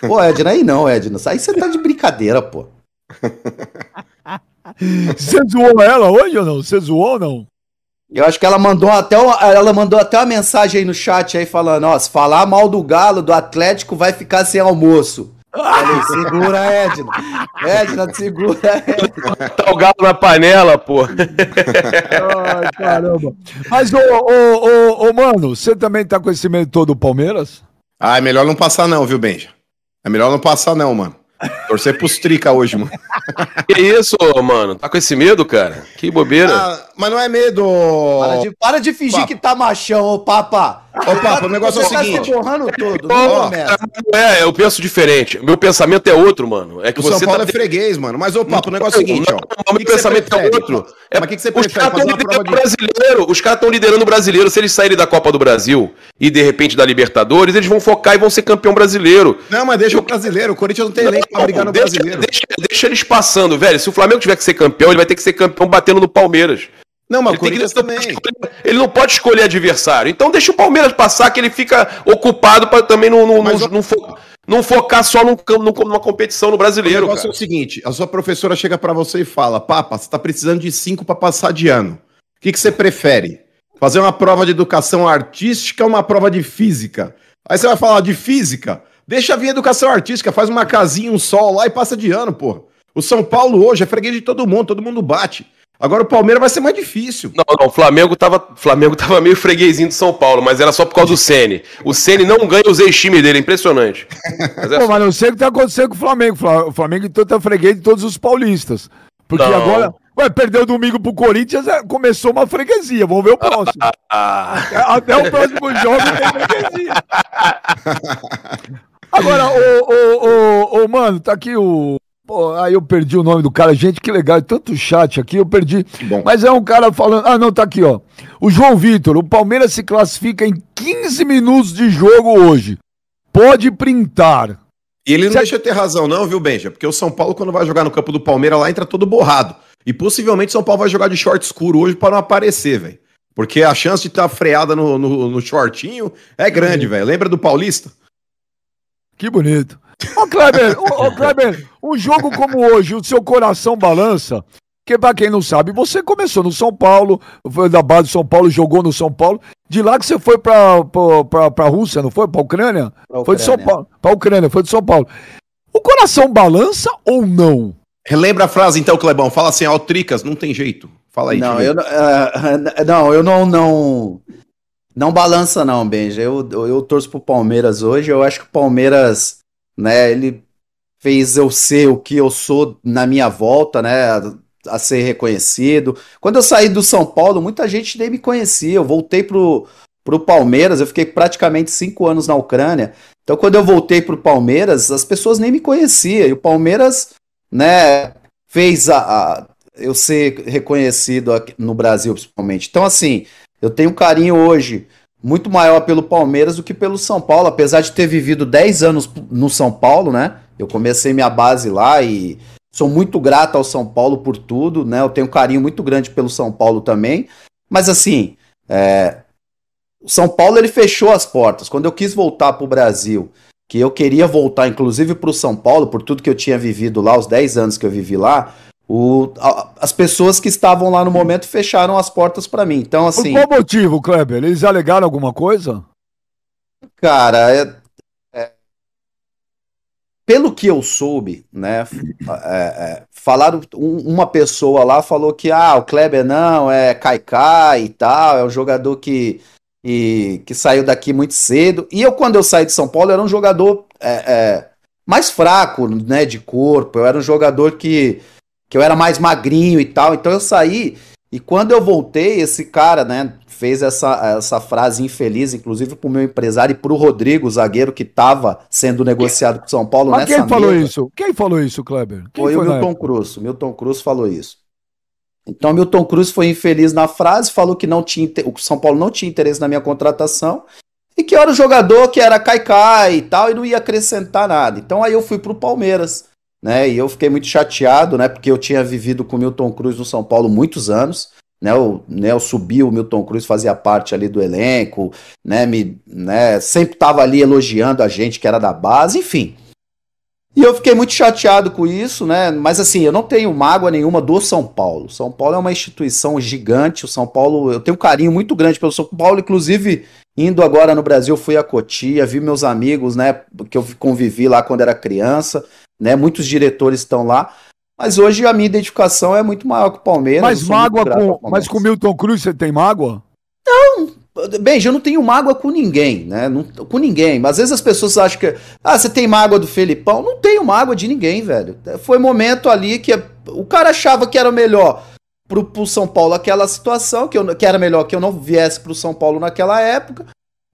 Pô, Edna, aí não, Edna. Aí você tá de brincadeira, pô. *laughs* Você zoou ela hoje ou não? Você zoou ou não? Eu acho que ela mandou até ela mandou até uma mensagem aí no chat aí falando, ó, se falar mal do Galo, do Atlético, vai ficar sem almoço. Falei, segura, Edna. Edna, segura, Edna. Tá o galo na panela, pô. Ai, caramba. Mas, ô, ô, ô, ô, mano, você também tá com esse medo todo do Palmeiras? Ah, é melhor não passar não, viu, Benja? É melhor não passar não, mano. Torcer pros trica hoje, mano. Que isso, mano? Tá com esse medo, cara? Que bobeira. Ah, mas não é medo. Para de, para de fingir que tá machão, ô papa. Ô, Papa, o negócio é o seguinte. Tá se borrando todo, não é, eu penso diferente. Meu pensamento é outro, mano. É que o você São Paulo tá... é freguês, mano. Mas, ô, Papa, o negócio é o seguinte, ó. O meu pensamento é outro. É, mas o que, que você prefere? Os caras estão liderando o brasileiro. Os caras estão liderando o brasileiro. Se eles saírem da Copa do Brasil e, de repente, da Libertadores, eles vão focar e vão ser campeão brasileiro. Não, mas deixa o brasileiro. O Corinthians não tem elenco pra brigar no deixa, brasileiro. Deixa, deixa eles passando, velho. Se o Flamengo tiver que ser campeão, ele vai ter que ser campeão batendo no Palmeiras. Não, mas ele Corinthians também. Ele não pode escolher adversário. Então deixa o Palmeiras passar, que ele fica ocupado para também não, não, não, não, fo não, focar só num, numa competição no brasileiro. O negócio é o seguinte: a sua professora chega para você e fala: Papa, você está precisando de cinco para passar de ano. O que, que você prefere? Fazer uma prova de educação artística ou uma prova de física? Aí você vai falar de física? Deixa vir educação artística, faz uma casinha, um sol lá e passa de ano, porra. O São Paulo hoje é freguês de todo mundo, todo mundo bate. Agora o Palmeiras vai ser mais difícil. Não, não, o Flamengo tava, Flamengo tava meio freguesinho do São Paulo, mas era só por causa do Ceni. O Ceni não ganha os ex-times dele, é impressionante. Mas, é Pô, mas não sei o que tá acontecendo com o Flamengo. O Flamengo então tá freguês de todos os paulistas. Porque não. agora, ué, perdeu domingo pro Corinthians, é, começou uma freguesia. Vamos ver o próximo. *laughs* Até o próximo jogo tem freguesia. Agora, ô, ô, ô, ô, mano, tá aqui o Pô, aí eu perdi o nome do cara. Gente, que legal. Tanto chat aqui, eu perdi. Mas é um cara falando. Ah, não, tá aqui, ó. O João Vitor, o Palmeiras se classifica em 15 minutos de jogo hoje. Pode printar. E ele não Você... deixa ter razão, não, viu, Benja? Porque o São Paulo, quando vai jogar no campo do Palmeiras, lá entra todo borrado. E possivelmente o São Paulo vai jogar de short escuro hoje para não aparecer, velho. Porque a chance de estar tá freada no, no, no shortinho é grande, velho. Lembra do Paulista? Que bonito. Ô, Kleber, ô, ô, Kleber, um jogo como hoje, o seu coração balança. Que para quem não sabe, você começou no São Paulo, foi da base do São Paulo, jogou no São Paulo. De lá que você foi para para Rússia, não foi? Para Ucrânia? Ucrânia? Foi de São Paulo. Para Ucrânia, foi de São Paulo. O coração balança ou não? Relembra a frase então, Clebão. Fala assim, Altricas, não tem jeito. Fala aí. Não, eu, uh, não, eu não, não, não balança não, Benja. Eu, eu, eu torço pro Palmeiras hoje. Eu acho que o Palmeiras né? Ele fez eu ser o que eu sou na minha volta, né? A, ser reconhecido. Quando eu saí do São Paulo, muita gente nem me conhecia. Eu voltei pro, pro Palmeiras, eu fiquei praticamente cinco anos na Ucrânia. Então, quando eu voltei pro Palmeiras, as pessoas nem me conheciam. E o Palmeiras, né, fez a, a eu ser reconhecido no Brasil, principalmente. Então, assim, eu tenho carinho hoje muito maior pelo Palmeiras do que pelo São Paulo, apesar de ter vivido 10 anos no São Paulo, né? Eu comecei minha base lá e sou muito grato ao São Paulo por tudo, né? Eu tenho um carinho muito grande pelo São Paulo também. Mas assim, é... o São Paulo ele fechou as portas. Quando eu quis voltar para o Brasil, que eu queria voltar, inclusive para o São Paulo, por tudo que eu tinha vivido lá, os 10 anos que eu vivi lá, o, a, as pessoas que estavam lá no momento fecharam as portas para mim. Então, assim. Por qual motivo, Kleber? Eles alegaram alguma coisa? Cara, é, é, pelo que eu soube, né? É, é, falaram. Um, uma pessoa lá falou que ah, o Kleber não, é Kaikai e tal, é um jogador que, e, que saiu daqui muito cedo. E eu, quando eu saí de São Paulo, era um jogador é, é, mais fraco, né? De corpo. Eu era um jogador que que eu era mais magrinho e tal. Então eu saí e quando eu voltei, esse cara, né, fez essa, essa frase infeliz, inclusive pro meu empresário e pro Rodrigo, zagueiro que tava sendo negociado com São Paulo Mas quem falou mesa. isso? Quem falou isso, Kleber? Quem foi, foi o Milton Cruz. O Milton Cruz falou isso. Então Milton Cruz foi infeliz na frase, falou que não tinha o São Paulo não tinha interesse na minha contratação e que era o jogador que era caicai e tal e não ia acrescentar nada. Então aí eu fui pro Palmeiras né? E eu fiquei muito chateado, né? Porque eu tinha vivido com o Milton Cruz no São Paulo muitos anos. Né, o, né, eu subi, o Milton Cruz fazia parte ali do elenco, né, me, né, sempre estava ali elogiando a gente que era da base, enfim. E eu fiquei muito chateado com isso, né? Mas assim, eu não tenho mágoa nenhuma do São Paulo. São Paulo é uma instituição gigante. O São Paulo, eu tenho um carinho muito grande pelo São Paulo, inclusive indo agora no Brasil, fui a Cotia, vi meus amigos, né, que eu convivi lá quando era criança né? Muitos diretores estão lá. Mas hoje a minha identificação é muito maior que o Palmeiras. Mas mágoa com, mas com Milton Cruz você tem mágoa? Não, bem, eu não tenho mágoa com ninguém, né? Não, com ninguém. Mas às vezes as pessoas acham que. Ah, você tem mágoa do Felipão? Não tenho mágoa de ninguém, velho. Foi momento ali que o cara achava que era melhor pro, pro São Paulo aquela situação, que, eu, que era melhor que eu não viesse pro São Paulo naquela época.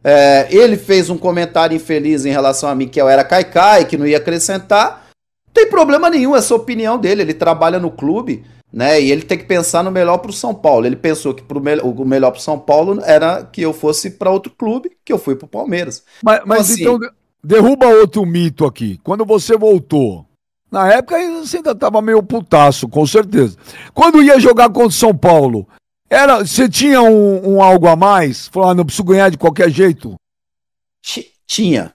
É, ele fez um comentário infeliz em relação a mim, que eu era caicai, que não ia acrescentar tem problema nenhum, essa opinião dele. Ele trabalha no clube, né? E ele tem que pensar no melhor para o São Paulo. Ele pensou que pro me o melhor para o São Paulo era que eu fosse para outro clube, que eu fui para o Palmeiras. Mas, mas então, assim, então, derruba outro mito aqui. Quando você voltou, na época você ainda estava meio putaço, com certeza. Quando ia jogar contra o São Paulo, era, você tinha um, um algo a mais? Falou, ah, não preciso ganhar de qualquer jeito? Tinha.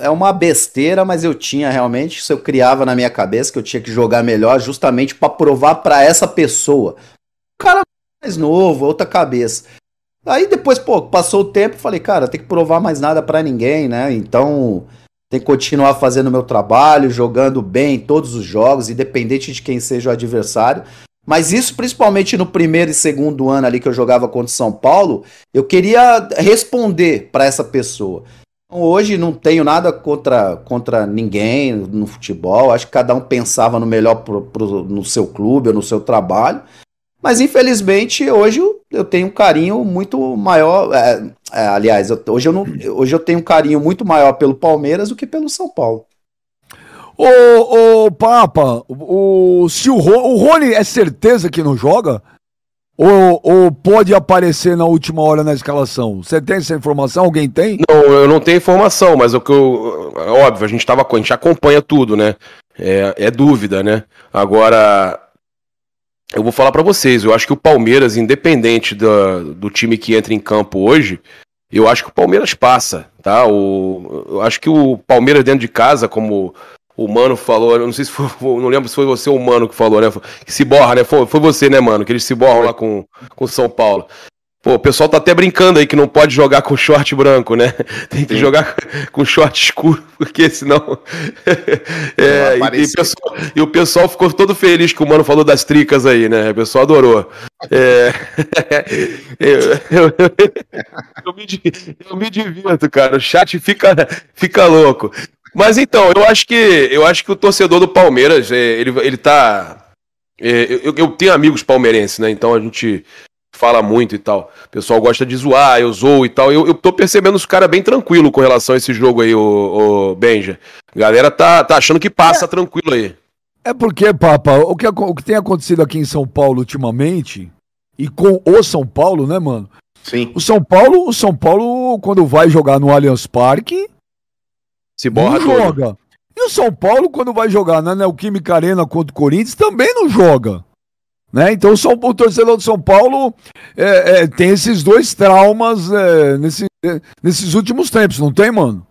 É uma besteira, mas eu tinha realmente, isso eu criava na minha cabeça que eu tinha que jogar melhor justamente para provar para essa pessoa. O cara mais novo, outra cabeça. Aí depois, pô, passou o tempo, falei, cara, tem que provar mais nada para ninguém, né? Então, tem que continuar fazendo o meu trabalho, jogando bem em todos os jogos, independente de quem seja o adversário. Mas isso, principalmente no primeiro e segundo ano ali que eu jogava contra o São Paulo, eu queria responder para essa pessoa. Hoje não tenho nada contra, contra ninguém no futebol. Acho que cada um pensava no melhor pro, pro, no seu clube ou no seu trabalho. Mas infelizmente hoje eu tenho um carinho muito maior. É, é, aliás, eu, hoje, eu não, hoje eu tenho um carinho muito maior pelo Palmeiras do que pelo São Paulo. Ô, ô Papa, o, se o, o Rony é certeza que não joga? Ou, ou, pode aparecer na última hora na escalação? Você tem essa informação? Alguém tem? Não, eu não tenho informação, mas o que eu. É óbvio, a gente, tava, a gente acompanha tudo, né? É, é dúvida, né? Agora, eu vou falar para vocês, eu acho que o Palmeiras, independente do, do time que entra em campo hoje, eu acho que o Palmeiras passa, tá? O, eu acho que o Palmeiras dentro de casa, como o Mano falou, não sei se foi, não lembro se foi você ou o Mano que falou, né? Que se borra, né? Foi, foi você, né, Mano? Que eles se borram lá com o São Paulo. Pô, o pessoal tá até brincando aí que não pode jogar com short branco, né? *laughs* Tem que Sim. jogar com short escuro, *laughs* porque senão. *laughs* é, e, e, pessoal, e, o pessoal ficou todo feliz que o mano falou das tricas aí, né? O pessoal adorou. É... eu, eu, eu, me, eu me divirto, cara. O chat fica, fica louco. Mas então, eu acho que eu acho que o torcedor do Palmeiras, é, ele, ele tá. É, eu, eu tenho amigos palmeirenses, né? Então a gente fala muito e tal. O pessoal gosta de zoar, eu zoo e tal. Eu, eu tô percebendo os caras bem tranquilo com relação a esse jogo aí, o, o Benja. A galera tá, tá achando que passa é, tranquilo aí. É porque, Papa, o que, o que tem acontecido aqui em São Paulo ultimamente, e com o São Paulo, né, mano? Sim. O São Paulo, o São Paulo, quando vai jogar no Allianz Parque, se borra não joga. E o São Paulo, quando vai jogar na Neoquímica Arena contra o Corinthians, também não joga. Né? Então o, São, o torcedor do São Paulo é, é, tem esses dois traumas é, nesse, é, nesses últimos tempos, não tem, mano?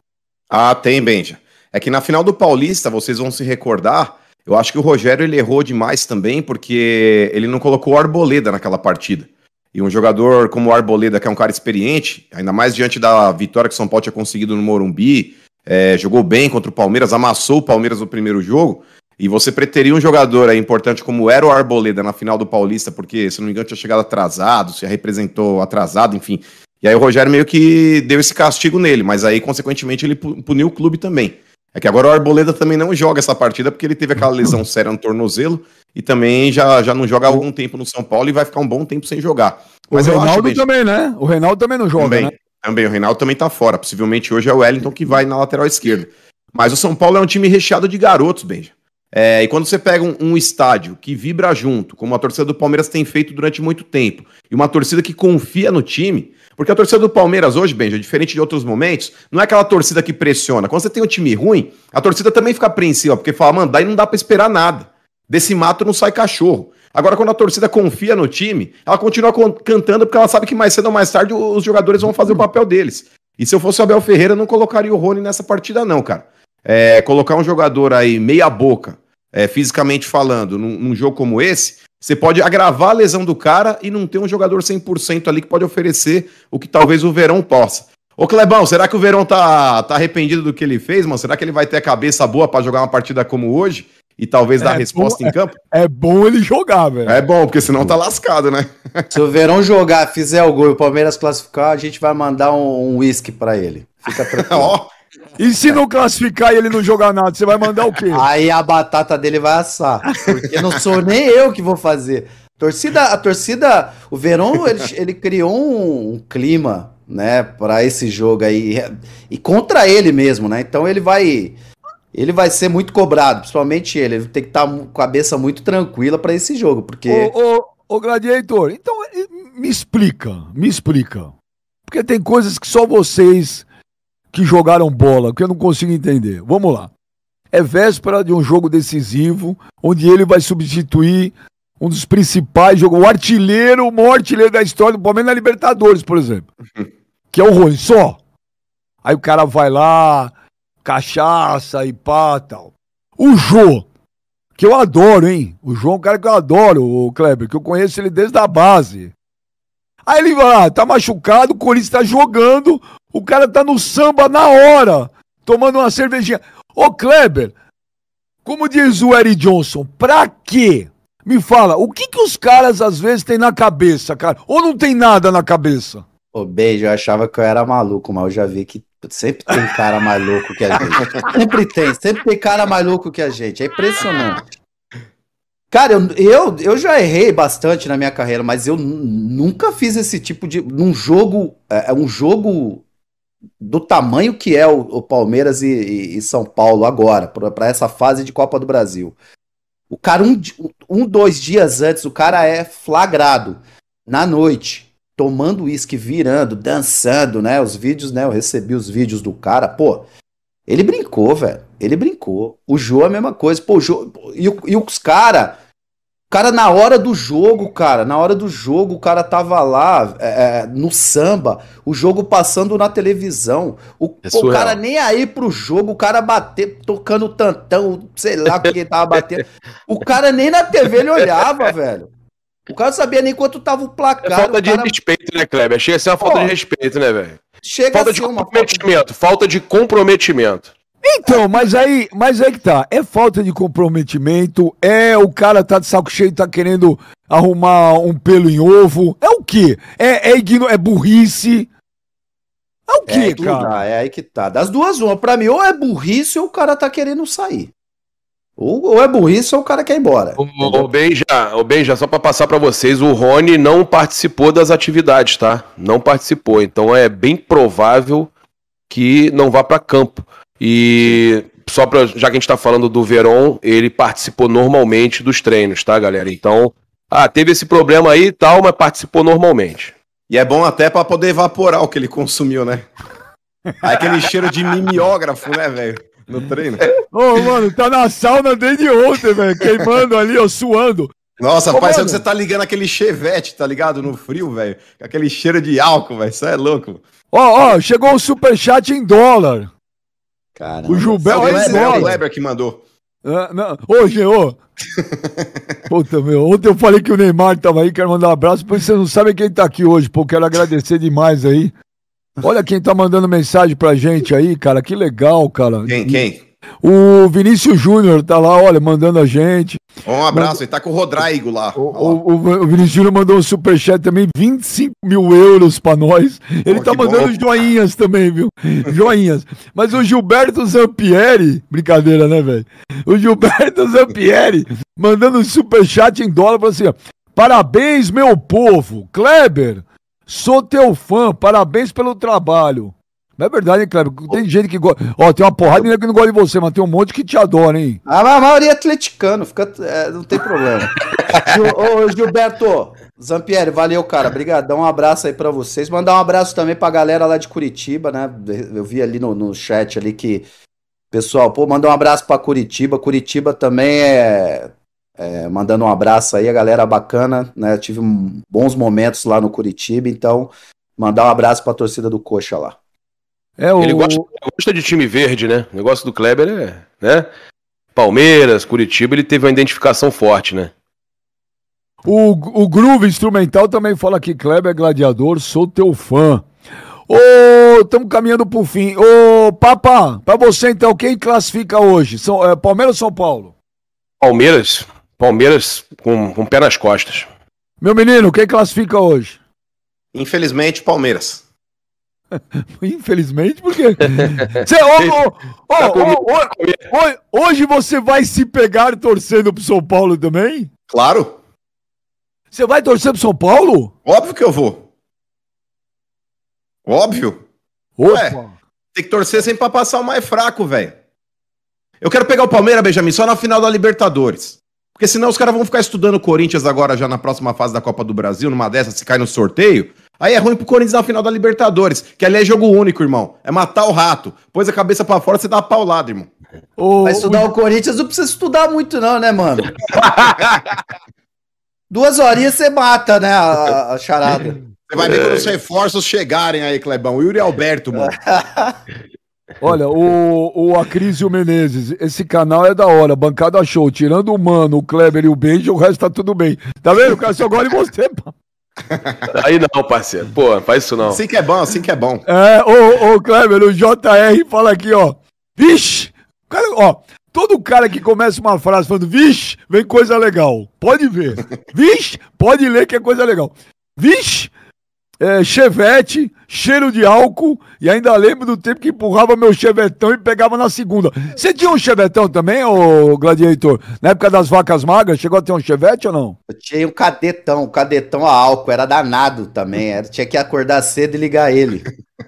Ah, tem, Benja. É que na final do Paulista, vocês vão se recordar, eu acho que o Rogério ele errou demais também, porque ele não colocou o Arboleda naquela partida. E um jogador como o Arboleda, que é um cara experiente, ainda mais diante da vitória que o São Paulo tinha conseguido no Morumbi, é, jogou bem contra o Palmeiras, amassou o Palmeiras no primeiro jogo. E você preteria um jogador aí importante como era o Arboleda na final do Paulista, porque, se não me engano, tinha chegado atrasado, se representou atrasado, enfim. E aí o Rogério meio que deu esse castigo nele, mas aí, consequentemente, ele puniu o clube também. É que agora o Arboleda também não joga essa partida porque ele teve aquela *laughs* lesão séria no tornozelo e também já, já não joga há algum tempo no São Paulo e vai ficar um bom tempo sem jogar. Mas o Reinaldo acho, também, né? O Reinaldo também não joga, também, né? Também, o Reinaldo também tá fora. Possivelmente hoje é o Wellington que vai na lateral esquerda. Mas o São Paulo é um time recheado de garotos, Benja. É, e quando você pega um, um, estádio que vibra junto, como a torcida do Palmeiras tem feito durante muito tempo, e uma torcida que confia no time, porque a torcida do Palmeiras hoje, Benja, diferente de outros momentos, não é aquela torcida que pressiona. Quando você tem um time ruim, a torcida também fica apreensiva, porque fala, mano, daí não dá para esperar nada. Desse mato não sai cachorro. Agora, quando a torcida confia no time, ela continua cantando porque ela sabe que mais cedo ou mais tarde os jogadores vão fazer o papel deles. E se eu fosse o Abel Ferreira, eu não colocaria o Rony nessa partida, não, cara. É, colocar um jogador aí meia boca, é, fisicamente falando, num, num, jogo como esse, você pode agravar a lesão do cara e não ter um jogador 100% ali que pode oferecer o que talvez o Verão possa. Ô Clebão, será que o Verão tá, tá arrependido do que ele fez, mano? Será que ele vai ter a cabeça boa para jogar uma partida como hoje? E talvez dar é resposta bom, em campo? É, é, bom ele jogar, velho. É bom, porque senão tá lascado, né? *laughs* Se o Verão jogar, fizer o gol e o Palmeiras classificar, a gente vai mandar um uísque um para ele. Fica *laughs* tranquilo. E se não classificar e ele não jogar nada, você vai mandar o quê? *laughs* Aí a batata dele vai assar. Porque não sou nem eu que vou fazer. Torcida, a torcida, o Verão, ele, ele criou um, um clima, né, para esse jogo aí e contra ele mesmo, né? Então ele vai ele vai ser muito cobrado, principalmente ele. Ele tem que estar tá com a cabeça muito tranquila para esse jogo, porque. Ô, ô, ô, Gladiator, então me explica, me explica. Porque tem coisas que só vocês que jogaram bola, que eu não consigo entender. Vamos lá. É véspera de um jogo decisivo, onde ele vai substituir um dos principais jogos, o artilheiro, o maior artilheiro da história do Palmeiras na Libertadores, por exemplo. *laughs* que é o Rony, só. Aí o cara vai lá, cachaça e pá tal. O Jô, que eu adoro, hein? O João é um cara que eu adoro, o Kleber, que eu conheço ele desde a base. Aí ele vai, ah, tá machucado, o Corinthians tá jogando, o cara tá no samba na hora, tomando uma cervejinha. Ô Kleber, como diz o Eric Johnson, pra quê? Me fala, o que que os caras às vezes têm na cabeça, cara? Ou não tem nada na cabeça? Ô, beijo, eu achava que eu era maluco, mas eu já vi que sempre tem cara mais louco que a gente. sempre tem, sempre tem cara mais louco que a gente. É impressionante. Cara, eu, eu, eu já errei bastante na minha carreira, mas eu nunca fiz esse tipo de. Num jogo. É, é um jogo do tamanho que é o, o Palmeiras e, e, e, São Paulo agora, para essa fase de Copa do Brasil. O cara, um, um, dois dias antes, o cara é flagrado na noite, tomando uísque, virando, dançando, né? Os vídeos, né? Eu recebi os vídeos do cara, pô. Ele brincou, velho. Ele brincou. O Jô é a mesma coisa. Pô, o Jô, e, e os caras cara, na hora do jogo, cara, na hora do jogo, o cara tava lá é, é no samba, o jogo passando na televisão. O, é o cara nem aí pro jogo, o cara bater, tocando tantão, sei lá o que ele tava batendo. O cara nem na TV ele olhava, *laughs* velho. O cara sabia nem quanto tava o placar. É falta de cara... respeito, né, Kleber? Chega a ser uma falta de respeito, né, velho? Chega falta de comprometimento, falta de comprometimento. Então, mas aí, mas aí que tá. É falta de comprometimento, é o cara tá de saco cheio, tá querendo arrumar um pelo em ovo. É o quê? É, é, igno, é burrice. É o quê, é cara? Tá, é aí que tá. Das duas, uma. Pra mim, ou é burrice ou o cara tá querendo sair. Ou, ou é burrice ou o cara quer ir embora. O, o Benja, o Benja, só para passar para vocês, o Rony não participou das atividades, tá? Não participou. Então é bem provável que não vá para campo. E só para já que a gente está falando do Veron, ele participou normalmente dos treinos, tá, galera? Então, ah, teve esse problema aí e tal, mas participou normalmente. E é bom até para poder evaporar o que ele consumiu, né? *laughs* Aquele cheiro de mimeógrafo, né, velho? No treino. Ô, oh, mano, tá na sauna desde ontem, velho. Queimando ali, ó, suando. Nossa, Ô, parece que você tá ligando aquele chevette, tá ligado? No frio, velho. Aquele cheiro de álcool, velho. Isso é louco. Ó, ó, chegou um superchat em dólar. Caramba. O Gilberto é o Kleber que mandou. Ah, não. Ô, Geo. *laughs* Puta, meu. Ontem eu falei que o Neymar tava aí, quero mandar um abraço, porque você não sabe quem tá aqui hoje, pô. Quero agradecer demais aí. Olha quem tá mandando mensagem pra gente aí, cara. Que legal, cara. Quem, quem? O Vinícius Júnior tá lá, olha, mandando a gente. Um abraço, ele tá com o Rodrigo lá. O, o, o Vinícius Júnior mandou um superchat também, 25 mil euros pra nós. Ele oh, tá mandando bom. joinhas também, viu? joinhas. Mas o Gilberto Zampieri, brincadeira, né, velho? O Gilberto *laughs* Zampieri mandando um superchat em dólar, falou assim: ó, parabéns, meu povo. Kleber, sou teu fã, parabéns pelo trabalho. Não é verdade, hein, Kleber? Tem gente que gosta. Ó, tem uma porrada de que não gosta de você, mas tem um monte que te adora, hein? A, a maioria é atleticano, fica, é, não tem problema. *laughs* Gil, ô, Gilberto, Zampieri, valeu, cara. Obrigadão, um abraço aí para vocês. Mandar um abraço também pra galera lá de Curitiba, né? Eu vi ali no, no chat ali que. Pessoal, pô, mandar um abraço pra Curitiba. Curitiba também é, é, mandando um abraço aí, a galera bacana, né? Tive bons momentos lá no Curitiba, então mandar um abraço pra torcida do Coxa lá. É o... Ele gosta, gosta, de time verde, né? O negócio do Kleber é, né? Palmeiras, Curitiba, ele teve uma identificação forte, né? O, o Groove Instrumental também fala que Kleber é gladiador, sou teu fã. Ô, estamos caminhando pro fim. Ô, Papa, pra você então, quem classifica hoje? São, é, Palmeiras ou São Paulo? Palmeiras. Palmeiras com, com pé nas costas. Meu menino, quem classifica hoje? Infelizmente, Palmeiras. *laughs* Infelizmente, porque. *laughs* Cê, oh, oh, oh, hoje você vai se pegar torcendo pro São Paulo também? Claro. Você vai torcer pro São Paulo? Óbvio que eu vou. Óbvio. Opa. tem que torcer sempre pra passar o mais fraco, velho. Eu quero pegar o Palmeiras, Benjamin, só na final da Libertadores. Porque senão os caras vão ficar estudando o Corinthians agora já na próxima fase da Copa do Brasil, numa dessas, se cai no sorteio. Aí é ruim pro Corinthians na final da Libertadores, que ali é jogo único, irmão. É matar o rato. Pôs a cabeça para fora, você dá uma paulada, irmão. O, Vai estudar o... o Corinthians não precisa estudar muito, não, né, mano? *laughs* Duas horinhas você mata, né, a, a charada. Você vai ver quando os reforços chegarem aí, Clebão. Yuri Alberto, mano. *laughs* Olha, o, o Acrísio Menezes, esse canal é da hora, bancada show. Tirando o Mano, o Kleber e o Benji, o resto tá tudo bem. Tá vendo? O cara só gosta de você, pô. Aí não, parceiro. Pô, faz isso não. Assim que é bom, assim que é bom. É, ô, ô Kleber, o JR fala aqui, ó. Vixe! Cara, ó, Todo cara que começa uma frase falando, vixe, vem coisa legal. Pode ver. Vixe, pode ler que é coisa legal. Vixe, é, chevette, cheiro de álcool, e ainda lembro do tempo que empurrava meu chevetão e pegava na segunda. Você tinha um chevetão também, ô Gladiator? Na época das vacas magras, chegou a ter um chevette ou não? Eu tinha um cadetão, um cadetão a álcool, era danado também, era, tinha que acordar cedo e ligar ele.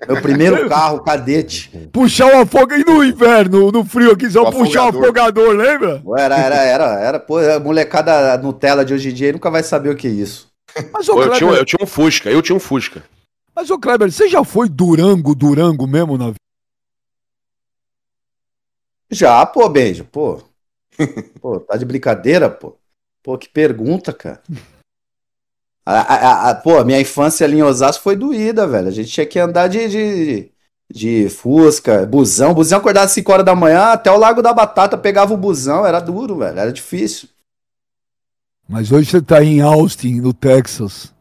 Meu primeiro *laughs* carro, cadete. Puxar o afogador, e no inverno, no frio aqui, só puxar o afogador, lembra? Era, era, era, era, pô, a molecada Nutella de hoje em dia nunca vai saber o que é isso. Mas, Pô, Kleber... eu, tinha, eu tinha um Fusca, eu tinha um Fusca. Mas, ô Kleber, você já foi Durango, Durango mesmo na vida? Já, pô, beijo, pô. *laughs* pô, tá de brincadeira, pô. Pô, que pergunta, cara. A, a, a, pô, minha infância ali em Osasco foi doída, velho. A gente tinha que andar de, de, de Fusca, busão. Busão acordava às 5 horas da manhã, até o Lago da Batata pegava o busão. Era duro, velho. Era difícil. Mas hoje você está em Austin, no Texas.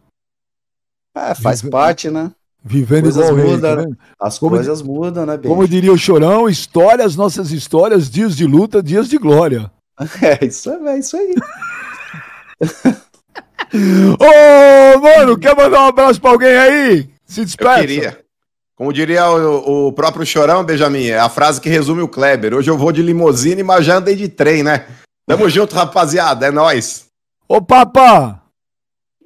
É, faz Vive... parte, né? Vivendo coisas igual mudam, rei, tá né? As como coisas mudam, né, beijo? Como diria o Chorão, histórias, nossas histórias, dias de luta, dias de glória. *laughs* É, isso, é, é isso aí. *laughs* Ô, mano, quer mandar um abraço pra alguém aí? Se despeça. Eu queria. Como diria o, o, próprio Chorão, Benjamin, é a frase que resume o Kleber. Hoje eu vou de limusine, mas já andei de trem, né? Tamo junto, rapaziada. É nóis. Ô, Papa!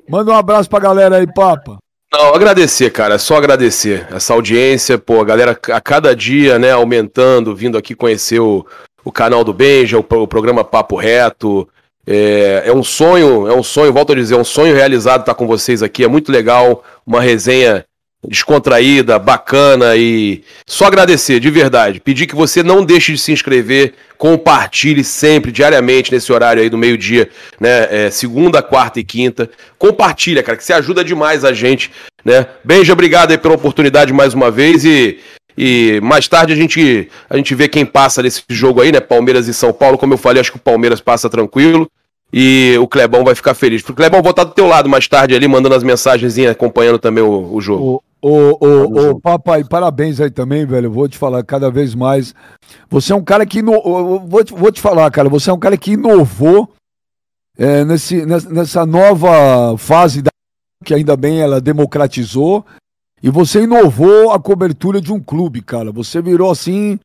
Manda um abraço pra galera aí, Papa. Não, agradecer, cara, só agradecer. Essa audiência, pô, a galera a cada dia, né, aumentando, vindo aqui conhecer o, o canal do Benja, o, o programa Papo Reto. É, é, um sonho, é um sonho, volto a dizer, é um sonho realizado estar com vocês aqui. É muito legal, uma resenha descontraída, bacana e só agradecer, de verdade. Pedir que você não deixe de se inscrever, compartilhe sempre, diariamente, nesse horário aí do meio-dia, né? É, segunda, quarta e quinta. Compartilha, cara, que você ajuda demais a gente, né? Benja, obrigado aí pela oportunidade mais uma vez e. E mais tarde a gente, a gente vê quem passa nesse jogo aí, né? Palmeiras e São Paulo. Como eu falei, acho que o Palmeiras passa tranquilo e o Clebão vai ficar feliz. O Clebão vou estar do teu lado mais tarde ali, mandando as mensagens, acompanhando também o, o jogo. Ô, ô, ô, papai, parabéns aí também, velho. Vou te falar cada vez mais. Você é um cara que. No... Vou, te, vou te falar, cara. Você é um cara que inovou é, nesse, nessa nova fase da. Que ainda bem ela democratizou. E você inovou a cobertura de um clube, cara. Você virou assim.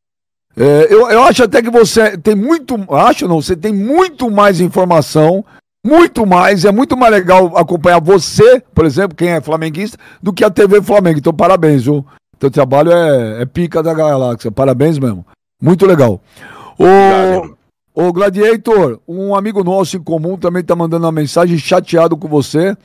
É, eu, eu acho até que você tem muito. Acho não, você tem muito mais informação muito mais, é muito mais legal acompanhar você, por exemplo, quem é flamenguista, do que a TV Flamengo. Então, parabéns, viu? Teu trabalho é, é pica da galáxia. Parabéns mesmo. Muito legal. O, o Gladiator, um amigo nosso em comum também tá mandando uma mensagem chateado com você.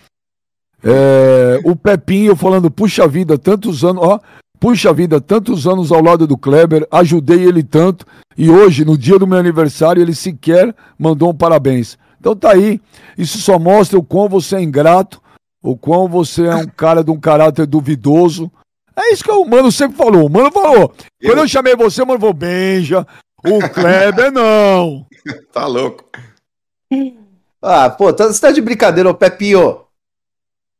É, o Pepinho falando, puxa vida, tantos anos, ó, puxa vida, tantos anos ao lado do Kleber, ajudei ele tanto, e hoje, no dia do meu aniversário, ele sequer mandou um parabéns. Então tá aí. Isso só mostra o quão você é ingrato, o quão você é um cara de um caráter duvidoso. É isso que o Mano sempre falou. O Mano falou. Eu... Quando eu chamei você, o Mano falou, Benja, o Kleber *laughs* não. tá louco. Ah, pô, tá, você tá de brincadeira, ô Pepinho.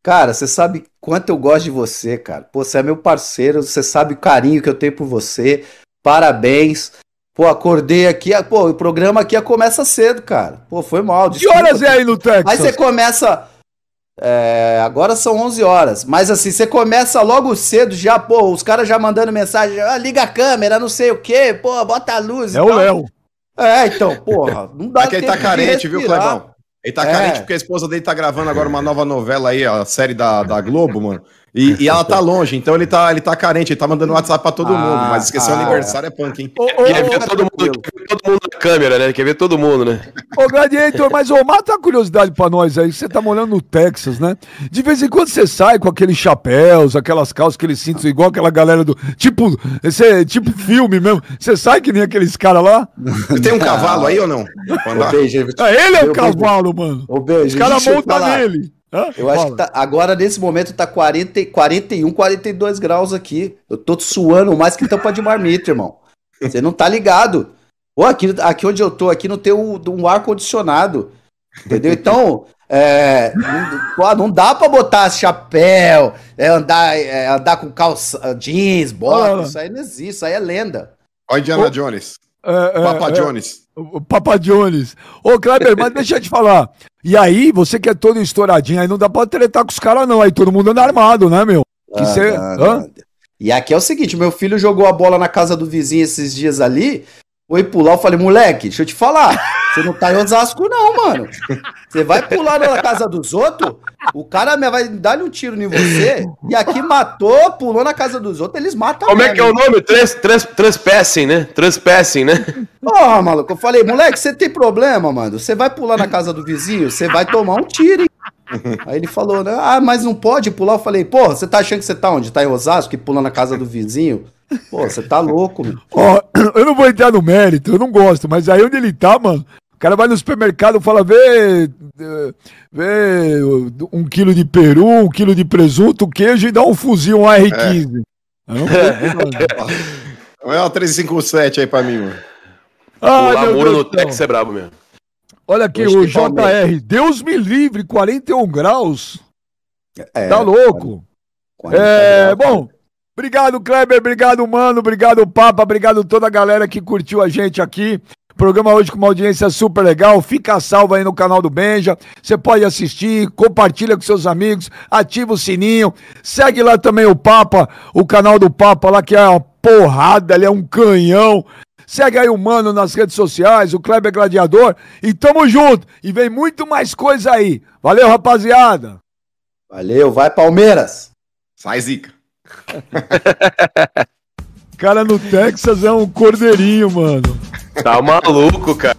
Cara, você sabe quanto eu gosto de você, cara. Pô, você é meu parceiro, você sabe o carinho que eu tenho por você. Parabéns. Pô, acordei aqui, pô, o programa aqui começa cedo, cara. Pô, foi mal. Desculpa. Que horas é aí no Texas? Aí você começa. É, agora são 11 horas. Mas assim, você começa logo cedo já, pô, os caras já mandando mensagem, ah, liga a câmera, não sei o quê, pô, bota a luz. É o Léo. É, então, porra, não dá é que ele tá carente, viu, Clebão? Ele tá é. carente porque a esposa dele tá gravando agora uma nova novela aí, a série da, da Globo, mano. E, e, ela tá *laughs* longe, então ele tá, ele tá carente, ele tá mandando WhatsApp pra todo ah, mundo, mas esqueceu ah, o aniversário, é punk, hein? quer, ver todo mundo, quer ver todo mundo na câmera, né? Quer ver todo mundo, né? Ô, Gladiator, mas ô, mata a curiosidade pra nós aí, você tá morando no Texas, né? De vez em quando você sai com aqueles chapéus, aquelas calças, aqueles cintos, igual aquela galera do. Tipo, esse é tipo filme mesmo. Você sai que nem aqueles caras lá? Tem um cavalo aí ou não? É, ele é o cavalo, mano. Ô, beijo, Os caras montam nele. Eu acho que tá, agora nesse momento tá 40, 41, 42 graus aqui. Eu tô suando mais que tampa de marmita, irmão. Você não tá ligado. Pô, aqui, aqui onde eu tô, aqui não tem um, um ar condicionado. Entendeu? Então, *laughs* é, não, não dá pra botar chapéu, é, andar, é, andar com calça, jeans, bota. Isso aí não existe, isso aí é lenda. Ó, Indiana Ô, Jones. É, é, Papa é, Jones. o Papa Jones. Ô, Kleber, mas *laughs* deixa eu te falar. E aí, você que é todo estouradinho, aí não dá pra tretar com os caras, não. Aí todo mundo anda armado, né, meu? Que Ah, cê- não. E aqui é o seguinte, meu filho jogou a bola na casa do vizinho esses dias ali, foi pular, eu falei, moleque, deixa eu te falar, você não tá em Osasco não, mano. Você vai pular na casa dos outros, o cara vai dar um tiro em você, e aqui matou, pulou na casa dos outros, eles matam Como é mesmo. que é o nome? Trans, trans, transpassing, né? Transpassing, né? Porra, maluco, eu falei, moleque, você tem problema, mano? Você vai pular na casa do vizinho, você vai tomar um tiro, hein? Aí ele falou, né? Ah, mas não pode pular. Eu falei, porra, você tá achando que você tá onde? Tá em Osasco, que pula na casa do vizinho? Pô, você tá louco, meu. Ó, *clears throat* eu não vou entrar no mérito, eu não gosto, mas aí onde ele tá, mano, o cara vai no supermercado e fala, vê, eh, vê um quilo de peru, um quilo de presunto, queijo e dá um fuzil, um R15. Eu não *laughs* mano. É uma 357 aí pra mim, mano. Ai, o Deus no. Tex é brabo mesmo. Olha aqui, Hoje o. JR, Deus me livre, 41 graus, É, tá louco. 40 É, graus. bom, obrigado Kleber, obrigado Mano, obrigado Papa, obrigado toda a galera que curtiu a gente aqui. Programa hoje com uma audiência super legal. Fica salvo aí no canal do Benja. Você pode assistir, compartilha com seus amigos, ativa o sininho. Segue lá também o Papa, o canal do Papa lá que é uma porrada, ele é um canhão. Segue aí o Mano nas redes sociais, o Kleber Gladiador. E tamo junto. E vem muito mais coisa aí. Valeu, rapaziada. Valeu, vai Palmeiras! Sai zica. *laughs* cara no Texas é um cordeirinho, mano. Tá maluco, cara.